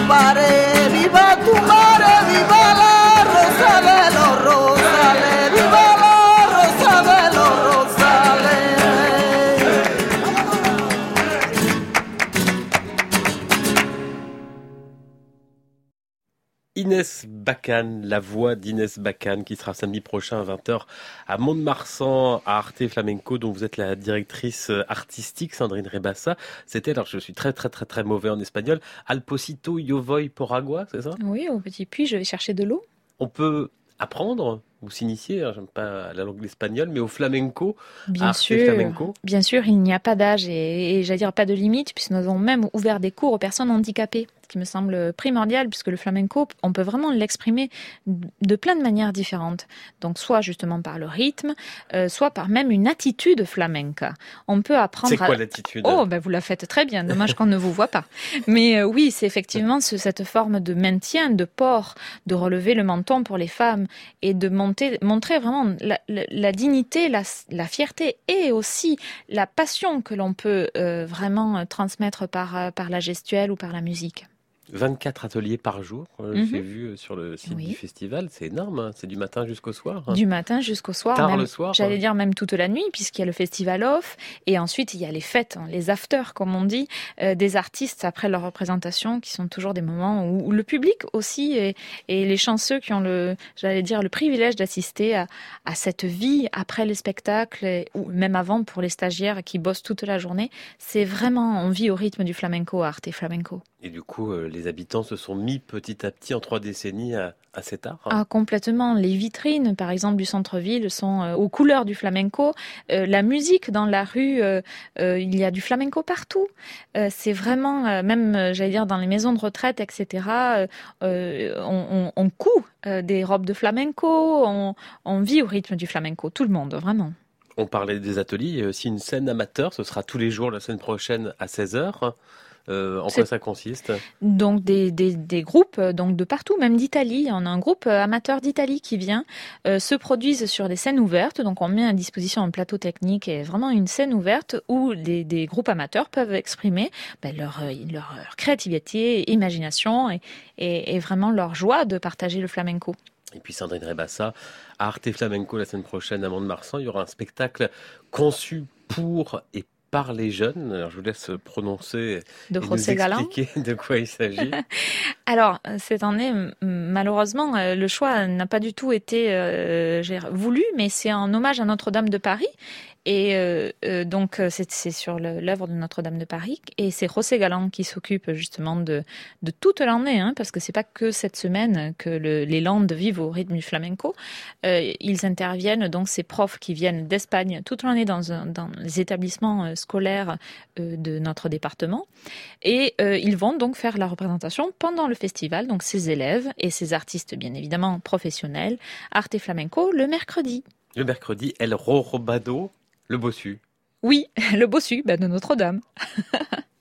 nobody Inès Bacan, la voix d'Inès Bacan, qui sera samedi prochain à 20h à Mont-de-Marsan, à Arte Flamenco, dont vous êtes la directrice artistique, Sandrine Rebassa. C'était, alors je suis très très très très mauvais en espagnol, Alposito yo voy por agua, c'est ça? Oui, au petit puits, je vais chercher de l'eau. On peut apprendre? Ou s'initier, hein, j'aime pas la langue espagnole, mais au flamenco, Bien arte sûr, flamenco. bien sûr, il n'y a pas d'âge et, et j'allais dire pas de limite, puisque nous avons même ouvert des cours aux personnes handicapées, ce qui me semble primordial, puisque le flamenco, on peut vraiment l'exprimer de plein de manières différentes. Donc, soit justement par le rythme, euh, soit par même une attitude flamenca. On peut apprendre. C'est quoi à- l'attitude? Oh, ben vous la faites très bien. Dommage qu'on ne vous voit pas. Mais euh, oui, c'est effectivement ce- cette forme de maintien, de port, de relever le menton pour les femmes et de monter, montrer vraiment la, dignité, la, fierté et aussi la passion que l'on peut euh, vraiment euh, transmettre euh, par la gestuelle ou par la musique. 24 ateliers par jour, euh, Mhm. j'ai vu euh, sur le site Oui. du festival, c'est énorme, hein, c'est du matin jusqu'au soir. hein. Du matin jusqu'au soir, Tard même- le soir, j'allais hein. dire même toute la nuit, puisqu'il y a le festival off, et ensuite il y a les fêtes, les afters, comme on dit, euh, des artistes après leur représentation, qui sont toujours des moments où, où le public aussi et, et les chanceux qui ont le, j'allais dire, le privilège d'assister à, à cette vie après les spectacles, et- ou même avant pour les stagiaires qui bossent toute la journée, c'est vraiment, on vit au rythme du flamenco, arte et flamenco. Et du coup, euh, les habitants se sont mis petit à petit en trois décennies à, à cet art. Ah, complètement. Les vitrines, par exemple, du centre-ville sont euh, aux couleurs du flamenco. Euh, la musique dans la rue, il y a du flamenco partout. C'est vraiment, même, j'allais dire, dans les maisons de retraite, etc., on, on, on coud des robes de flamenco, on, on vit au rythme du flamenco, tout le monde, vraiment. On parlait des ateliers, il y a aussi une scène amateur, ce sera tous les jours la semaine prochaine à 16h. Euh, en quoi ça consiste? Donc des, des, des groupes euh, donc de partout, même d'Italie. On a un groupe euh, amateur d'Italie qui vient, euh, se produisent sur des scènes ouvertes. Donc on met à disposition un plateau technique et vraiment une scène ouverte où des, des groupes amateurs peuvent exprimer ben, leur, créativité, imagination et, et, et vraiment leur joie de partager le flamenco. Et puis Sandrine Rebassa, Arte Flamenco la semaine prochaine à Mont-de-Marsan, il y aura un spectacle conçu pour et par les jeunes. Alors je vous laisse prononcer De et nous José Galan. expliquer de quoi il s'agit. Alors, cette année, malheureusement, euh, le choix n'a pas du tout été euh, voulu, mais c'est en hommage à Notre-Dame de Paris. Et euh, euh, donc, euh, c'est sur l'œuvre de Notre-Dame de Paris. Et c'est José Galan qui s'occupe justement de, toute l'année, hein, parce que c'est pas que cette semaine que le- les Landes vivent au rythme du flamenco. Ils interviennent, donc ces profs qui viennent d'Espagne toute l'année dans, dans les établissements scolaires de notre département. Et ils vont donc faire la représentation pendant le festival, donc ces élèves et ces artistes bien évidemment professionnels, Arte Flamenco, le mercredi. Le mercredi, El Rorobado, le bossu. Oui, le bossu bah, de Notre-Dame.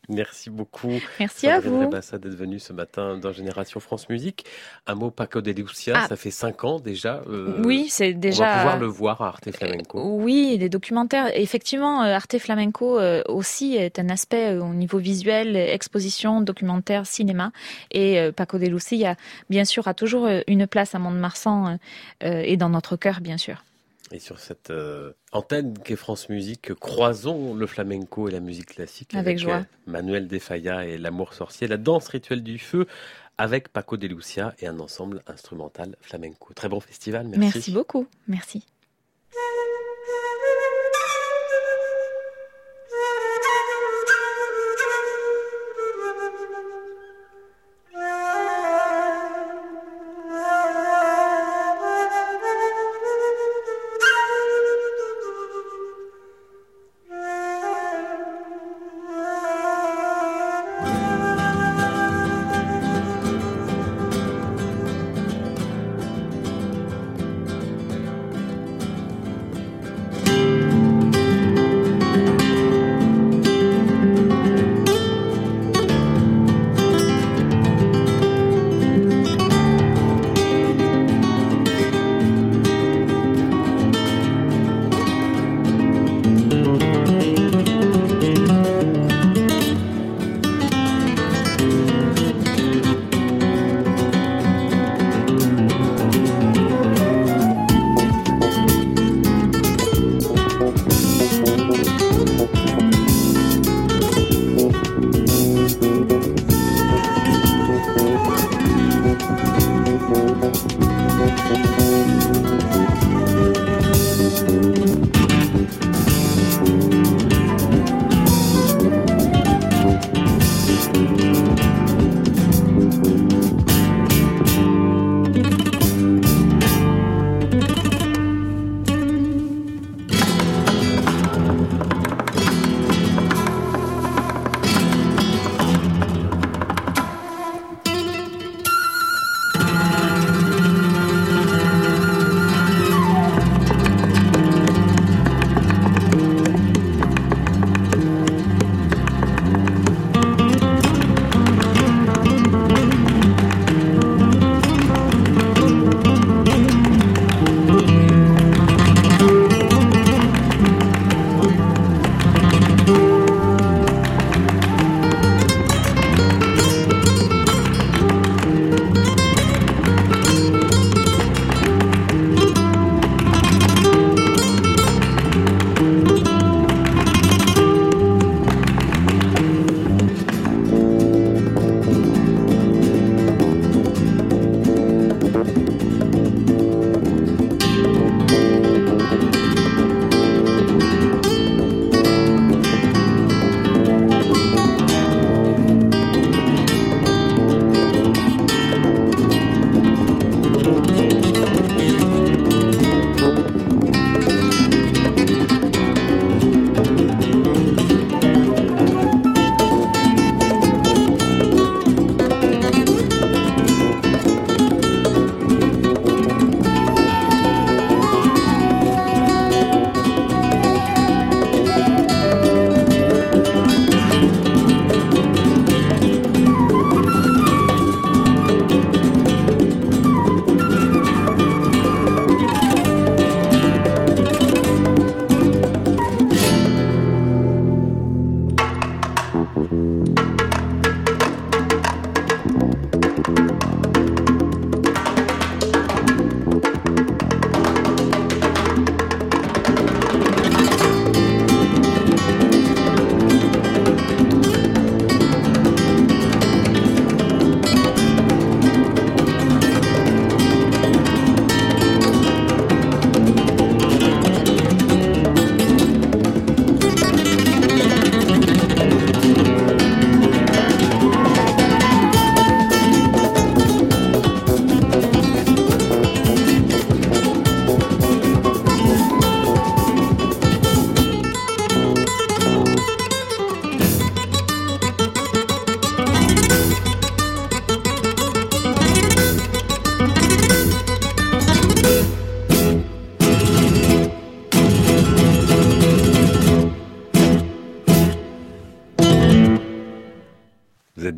Merci beaucoup. Merci à vous. Rebassa d'être venue ce matin dans Génération France Musique. Un mot Paco de Lucia, Ah. ça fait cinq ans déjà. euh, Oui, c'est déjà- On va pouvoir le voir à Arte Flamenco. Oui, les documentaires. Effectivement, euh, Arte Flamenco euh, aussi est un aspect euh, au niveau visuel, exposition, documentaire, cinéma. Et euh, Paco de Lucia, bien sûr, a toujours euh, une place à Mont-de-Marsan euh, euh, et dans notre cœur, bien sûr. Et sur cette euh, antenne qu'est France Musique, croisons le flamenco et la musique classique Avec joie. euh, Manuel Defaya et l'amour sorcier, la danse rituelle du feu avec Paco de Lucia et un ensemble instrumental flamenco. Très bon festival, merci. Merci beaucoup. Merci.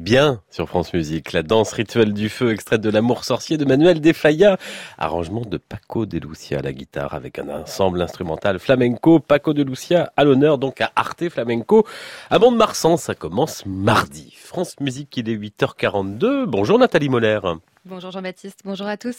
Bien sur France Musique. La danse rituelle du feu, extraite de L'amour sorcier de Manuel Defaya. Arrangement de Paco de Lucia à la guitare avec un ensemble instrumental flamenco. Paco de Lucia à l'honneur donc à Arte Flamenco. À Mont-de-Marsan, ça commence mardi. France Musique, il est 8h42. Bonjour Nathalie Moller. Bonjour Jean-Baptiste, bonjour à tous.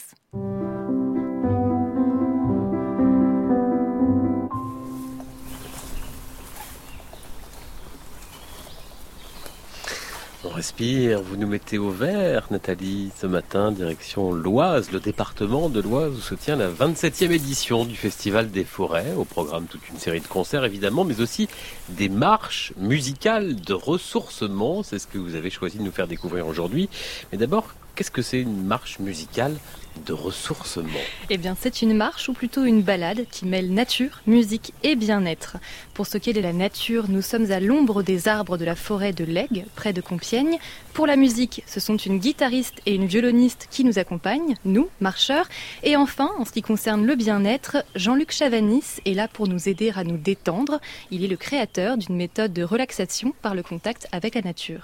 Respire, vous nous mettez au vert, Nathalie, ce matin, direction l'Oise, le département de l'Oise où se tient la 27e édition du Festival des Forêts. Au programme, toute une série de concerts, évidemment, mais aussi des marches musicales de ressourcement. C'est ce que vous avez choisi de nous faire découvrir aujourd'hui. Mais d'abord, qu'est-ce que c'est une marche musicale de ressourcement Eh bien, c'est une marche ou plutôt une balade qui mêle nature, musique et bien-être. Pour ce qui est de la nature, nous sommes à l'ombre des arbres de la forêt de l'Aigle, près de Compiègne. Pour la musique, ce sont une guitariste et une violoniste qui nous accompagnent, nous, marcheurs. Et enfin, en ce qui concerne le bien-être, Jean-Luc Chavanis est là pour nous aider à nous détendre. Il est le créateur d'une méthode de relaxation par le contact avec la nature.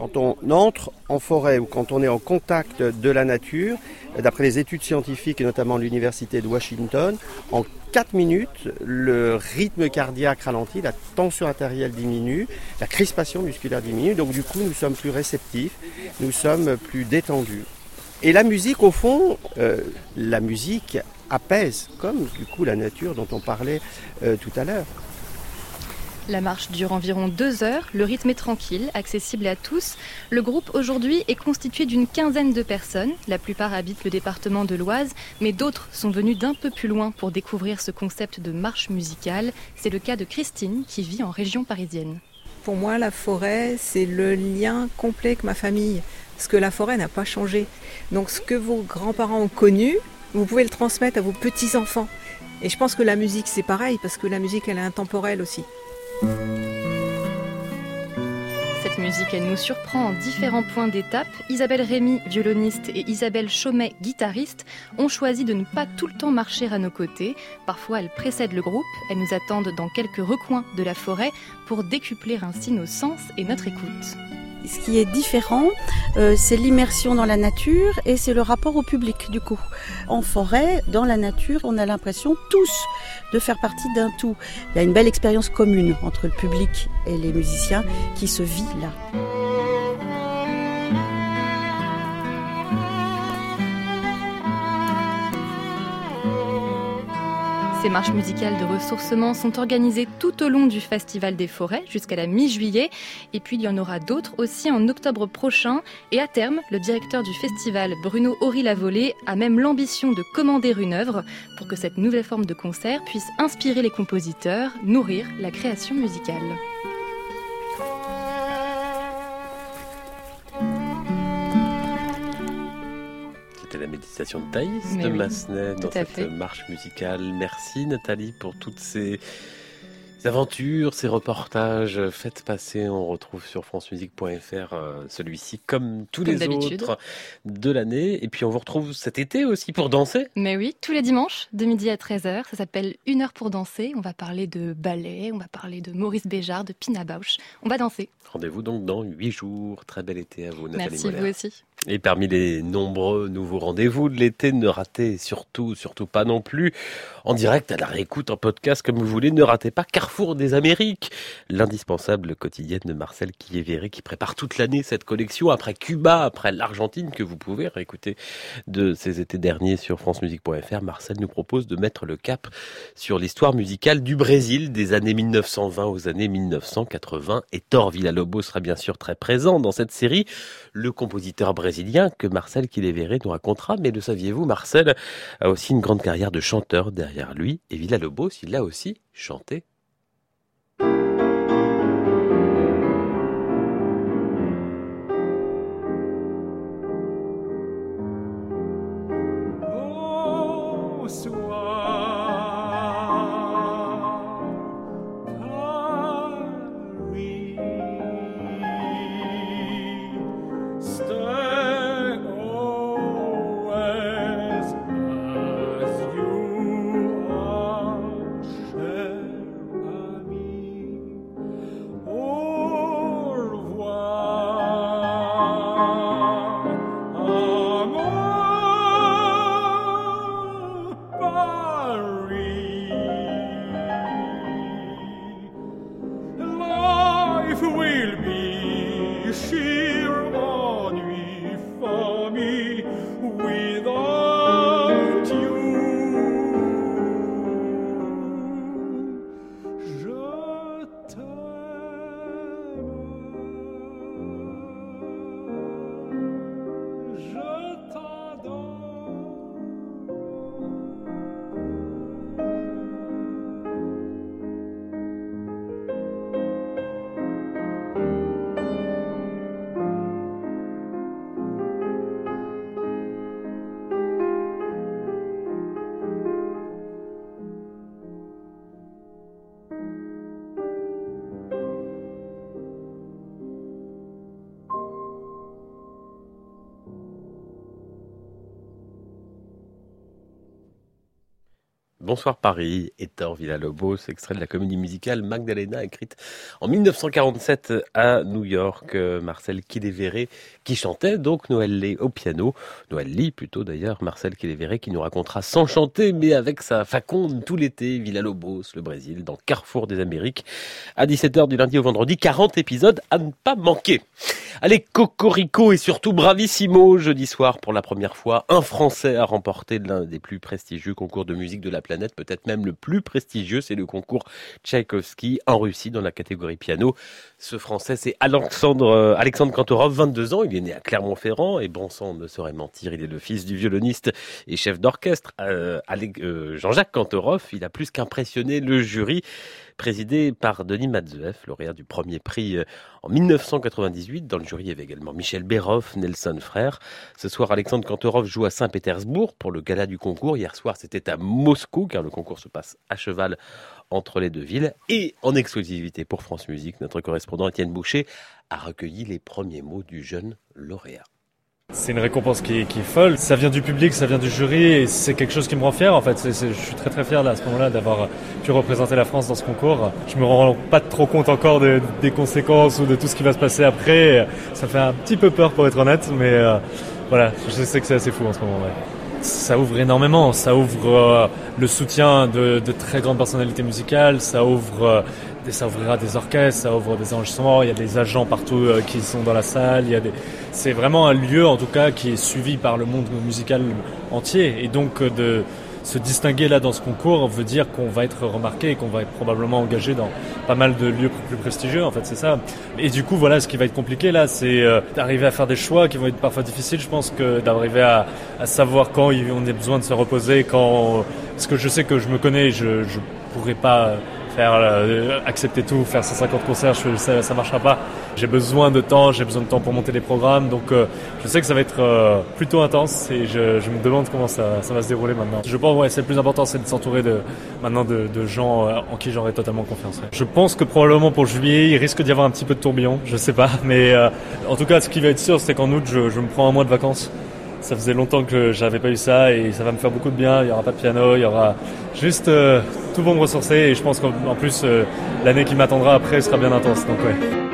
Quand on entre en forêt ou quand on est en contact de la nature, d'après les études scientifiques et notamment l'Université de Washington, en 4 minutes, le rythme cardiaque ralentit, la tension artérielle diminue, la crispation musculaire diminue, donc du coup nous sommes plus réceptifs, nous sommes plus détendus. Et la musique, au fond, euh, la musique apaise, comme du coup la nature dont on parlait euh, tout à l'heure. La marche dure environ deux heures, le rythme est tranquille, accessible à tous. Le groupe aujourd'hui est constitué d'une quinzaine de personnes. La plupart habitent le département de l'Oise, mais d'autres sont venus d'un peu plus loin pour découvrir ce concept de marche musicale. C'est le cas de Christine qui vit en région parisienne. Pour moi, la forêt, c'est le lien complet avec ma famille, parce que la forêt n'a pas changé. Donc ce que vos grands-parents ont connu, vous pouvez le transmettre à vos petits-enfants. Et je pense que la musique, c'est pareil, parce que la musique, elle est intemporelle aussi. Cette musique, nous surprend en différents points d'étape. Isabelle Rémy, violoniste, et Isabelle Chaumet, guitariste, ont choisi de ne pas tout le temps marcher à nos côtés. Parfois, elles précèdent le groupe, elles nous attendent dans quelques recoins de la forêt pour décupler ainsi nos sens et notre écoute. Ce qui est différent, euh, c'est l'immersion dans la nature et c'est le rapport au public du coup. En forêt, dans la nature, on a l'impression tous de faire partie d'un tout. Il y a une belle expérience commune entre le public et les musiciens qui se vit là. Ces marches musicales de ressourcement sont organisées tout au long du Festival des Forêts jusqu'à la mi-juillet. Et puis il y en aura d'autres aussi en octobre prochain. Et à terme, le directeur du festival, Bruno Horry-Lavolée, a même l'ambition de commander une œuvre pour que cette nouvelle forme de concert puisse inspirer les compositeurs, nourrir la création musicale. C'était la méditation de Thaïs Mais de oui, Massenet dans cette fait. marche musicale. Merci Nathalie pour toutes ces aventures, ces reportages. Faites passer, on retrouve sur francemusique.fr euh, celui-ci comme tous Comme les autres de l'année. Et puis on vous retrouve cet été aussi pour danser. Mais oui, tous les dimanches, de midi à 13h, ça s'appelle Une heure pour danser. On va parler de ballet, on va parler de Maurice Béjart, de Pina Bausch. On va danser. Rendez-vous donc dans huit jours. Très bel été à vous Nathalie Merci, Moller. vous aussi. Et parmi les nombreux nouveaux rendez-vous de l'été, ne ratez surtout, surtout pas non plus, en direct, à la réécoute, en podcast, comme vous voulez, ne ratez pas Carrefour des Amériques, l'indispensable quotidienne de Marcel Quillévéré qui prépare toute l'année cette collection après Cuba, après l'Argentine, que vous pouvez réécouter de ces étés derniers sur francemusique.fr. Marcel nous propose de mettre le cap sur l'histoire musicale du Brésil des années 1920 aux années 1980. Et Thor Villa-Lobos sera bien sûr très présent dans cette série. Le compositeur brésilien que Marcel Quillévéré nous racontera. Mais le saviez-vous, Marcel a aussi une grande carrière de chanteur derrière lui. Et Villa-Lobos, il l'a aussi chanté. Bonsoir Paris, Hector Villalobos, extrait de la comédie musicale Magdalena, écrite en 1947 à New York. Euh, Marcel Quillévéré qui chantait donc Noël au piano. Noël plutôt d'ailleurs, Marcel Quillévéré qui nous racontera sans chanter mais avec sa faconde tout l'été, Villalobos, le Brésil, dans Carrefour des Amériques, à 17h du lundi au vendredi, 40 épisodes à ne pas manquer. Allez, Cocorico et surtout Bravissimo, jeudi soir pour la première fois, un Français a remporté l'un des plus prestigieux concours de musique de la planète, peut-être même le plus prestigieux, c'est le concours Tchaïkovski en Russie dans la catégorie piano. Ce Français, c'est Alexandre, euh, Alexandre Kantorov, 22 ans, il est né à Clermont-Ferrand et bon sang ne saurait mentir, il est le fils du violoniste et chef d'orchestre euh, euh, Jean-Jacques Kantorov. Il a plus qu'impressionné le jury présidé par Denis Matzeev, lauréat du premier prix euh, en 1998. Dans le jury, il y avait également Michel Béroff, Nelson Frère. Ce soir, Alexandre Kantorov joue à Saint-Pétersbourg pour le gala du concours. Hier soir, c'était à Moscou, car le concours se passe à cheval entre les deux villes. Et en exclusivité pour France Musique, notre correspondant Étienne Boucher a recueilli les premiers mots du jeune lauréat. C'est une récompense qui est, qui folle. Ça vient du public, ça vient du jury et c'est quelque chose qui me rend fier. En fait, je suis très très fier là, à ce moment-là d'avoir pu représenter la France dans ce concours. Je me rends pas trop compte encore de, des conséquences ou de tout ce qui va se passer après. Ça fait un petit peu peur pour être honnête, mais euh, voilà, je sais que c'est assez fou en ce moment. Ouais. Ça ouvre énormément, ça ouvre euh, le soutien de, de, très grandes personnalités musicales, ça ouvre euh, ça ouvrira des orchestres, ça ouvre des enregistrements, il y a des agents partout euh, qui sont dans la salle, il y a des... c'est vraiment un lieu en tout cas qui est suivi par le monde musical entier. Et donc euh, de se distinguer là dans ce concours veut dire qu'on va être remarqué et qu'on va être probablement engagé dans pas mal de lieux plus prestigieux en fait c'est ça. Et du coup voilà ce qui va être compliqué là c'est euh, d'arriver à faire des choix qui vont être parfois difficiles. Je pense que d'arriver à, à, savoir quand on a besoin de se reposer quand parce que je sais que je me connais je, je pourrais pas faire euh, accepter tout, faire 150 concerts, je, ça, ça marchera pas. J'ai besoin de temps, j'ai besoin de temps pour monter les programmes, donc euh, je sais que ça va être euh, plutôt intense et je, je, me demande comment ça, ça va se dérouler maintenant. Je pense ouais, c'est le plus important, c'est de s'entourer de maintenant de, de gens euh, en qui j'aurai totalement confiance. Je pense que probablement pour juillet, il risque d'y avoir un petit peu de tourbillon, je sais pas, mais euh, en tout cas, ce qui va être sûr, c'est qu'en août, je me prends un mois de vacances ça faisait longtemps que j'avais pas eu ça et ça va me faire beaucoup de bien. Il y aura pas de piano, il y aura juste euh, tout pour me ressourcer et je pense qu'en plus euh, l'année qui m'attendra après sera bien intense. Donc ouais.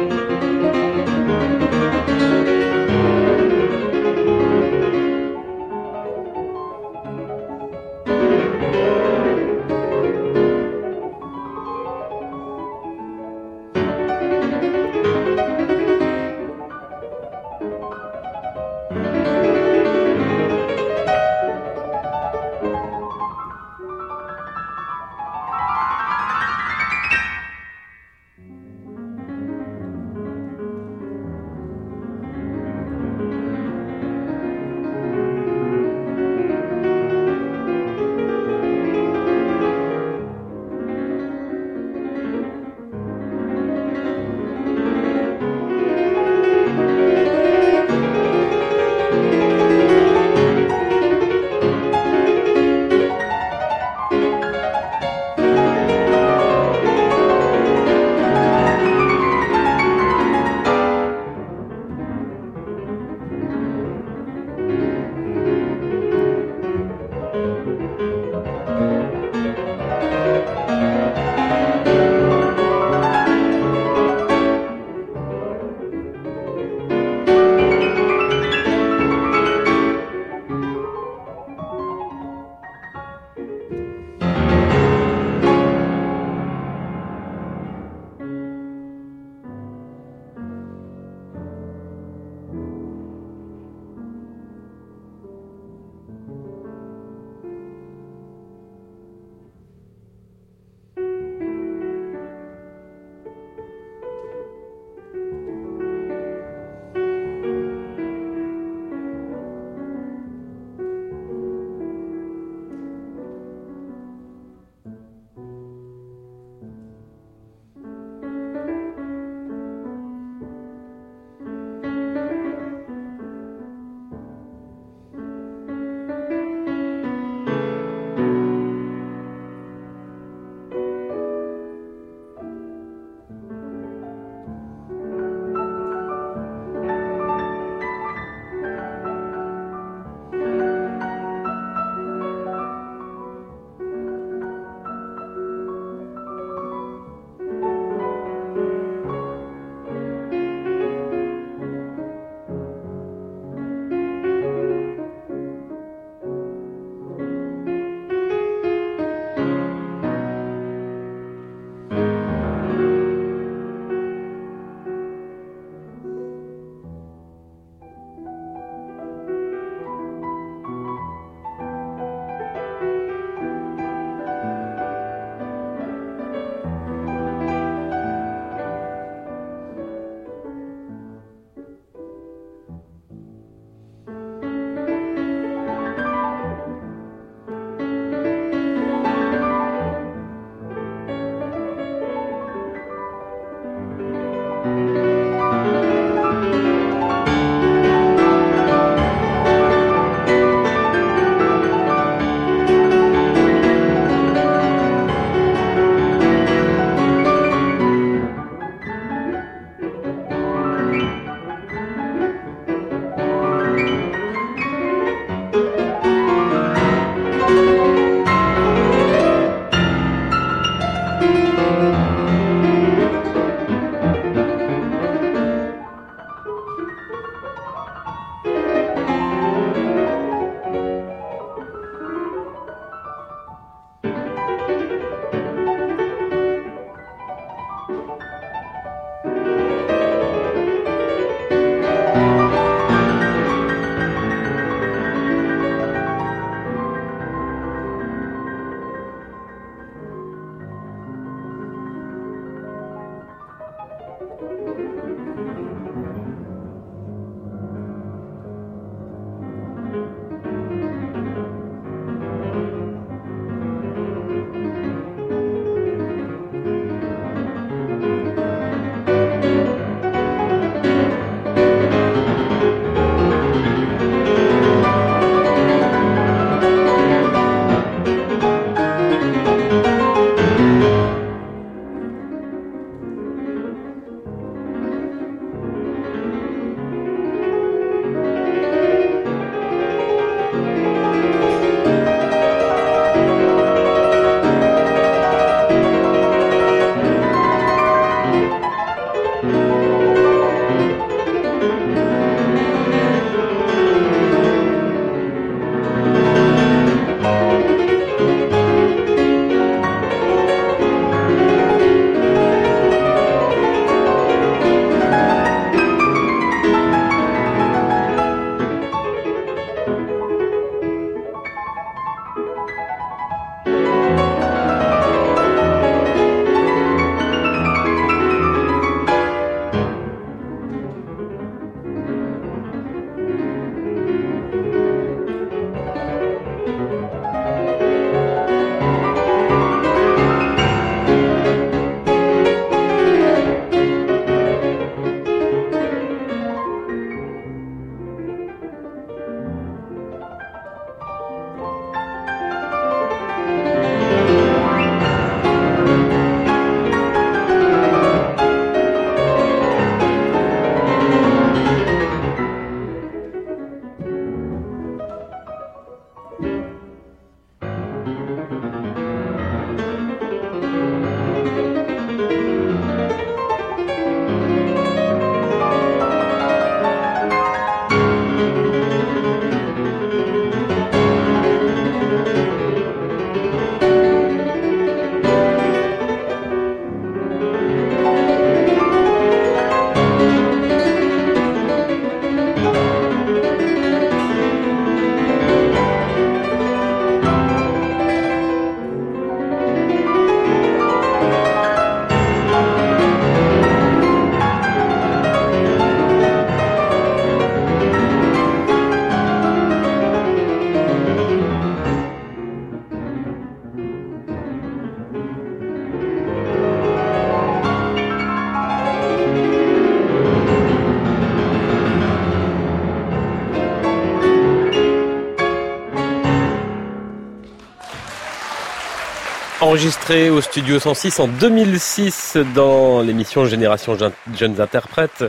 Enregistré au studio 106 en 2006 dans l'émission Génération Jeunes Interprètes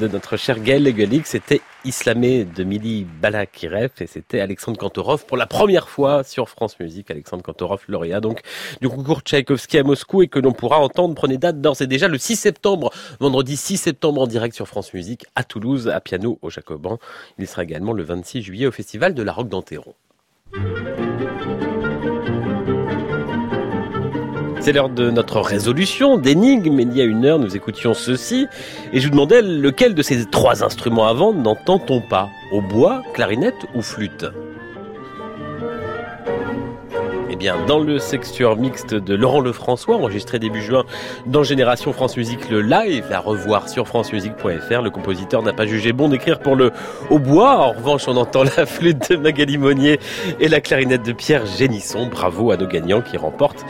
de notre cher Gaël Leguelic, c'était Islamé de Mili Balakirev et c'était Alexandre Kantorov pour la première fois sur France Musique. Alexandre Kantorov, lauréat donc du concours Tchaïkovski à Moscou et que l'on pourra entendre, prenez date d'ores et déjà le 6 septembre, vendredi 6 septembre en direct sur France Musique à Toulouse, à piano au Jacoban. Il sera également le 26 juillet au Festival de la Roque d'Anteron. C'est l'heure de notre résolution d'énigmes. Il y a une heure, nous écoutions ceci et je vous demandais lequel de ces trois instruments avant n'entend-on pas? Au bois, clarinette ou flûte? Eh bien, dans le sextueur mixte de Laurent Lefrançois, enregistré début juin dans Génération France Musique le live, à revoir sur francemusique.fr, le compositeur n'a pas jugé bon d'écrire pour le hautbois. En revanche, on entend la flûte de Magali Monnier et la clarinette de Pierre Génisson. Bravo à nos gagnants qui remportent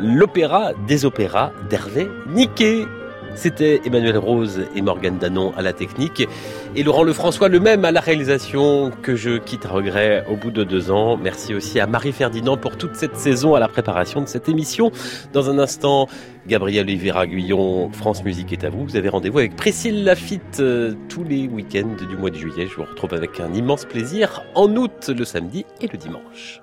l'opéra des opéras d'Hervé Niquet. C'était Emmanuel Rose et Morgane Danon à la technique et Laurent Lefrançois le même à la réalisation que je quitte à regret au bout de deux ans. Merci aussi à Marie Ferdinand pour toute cette saison à la préparation de cette émission. Dans un instant, Gabriel Oliveira Guyon, France Musique est à vous. Vous avez rendez-vous avec Priscille Lafitte euh, tous les week-ends du mois de juillet. Je vous retrouve avec un immense plaisir en août, le samedi et le dimanche.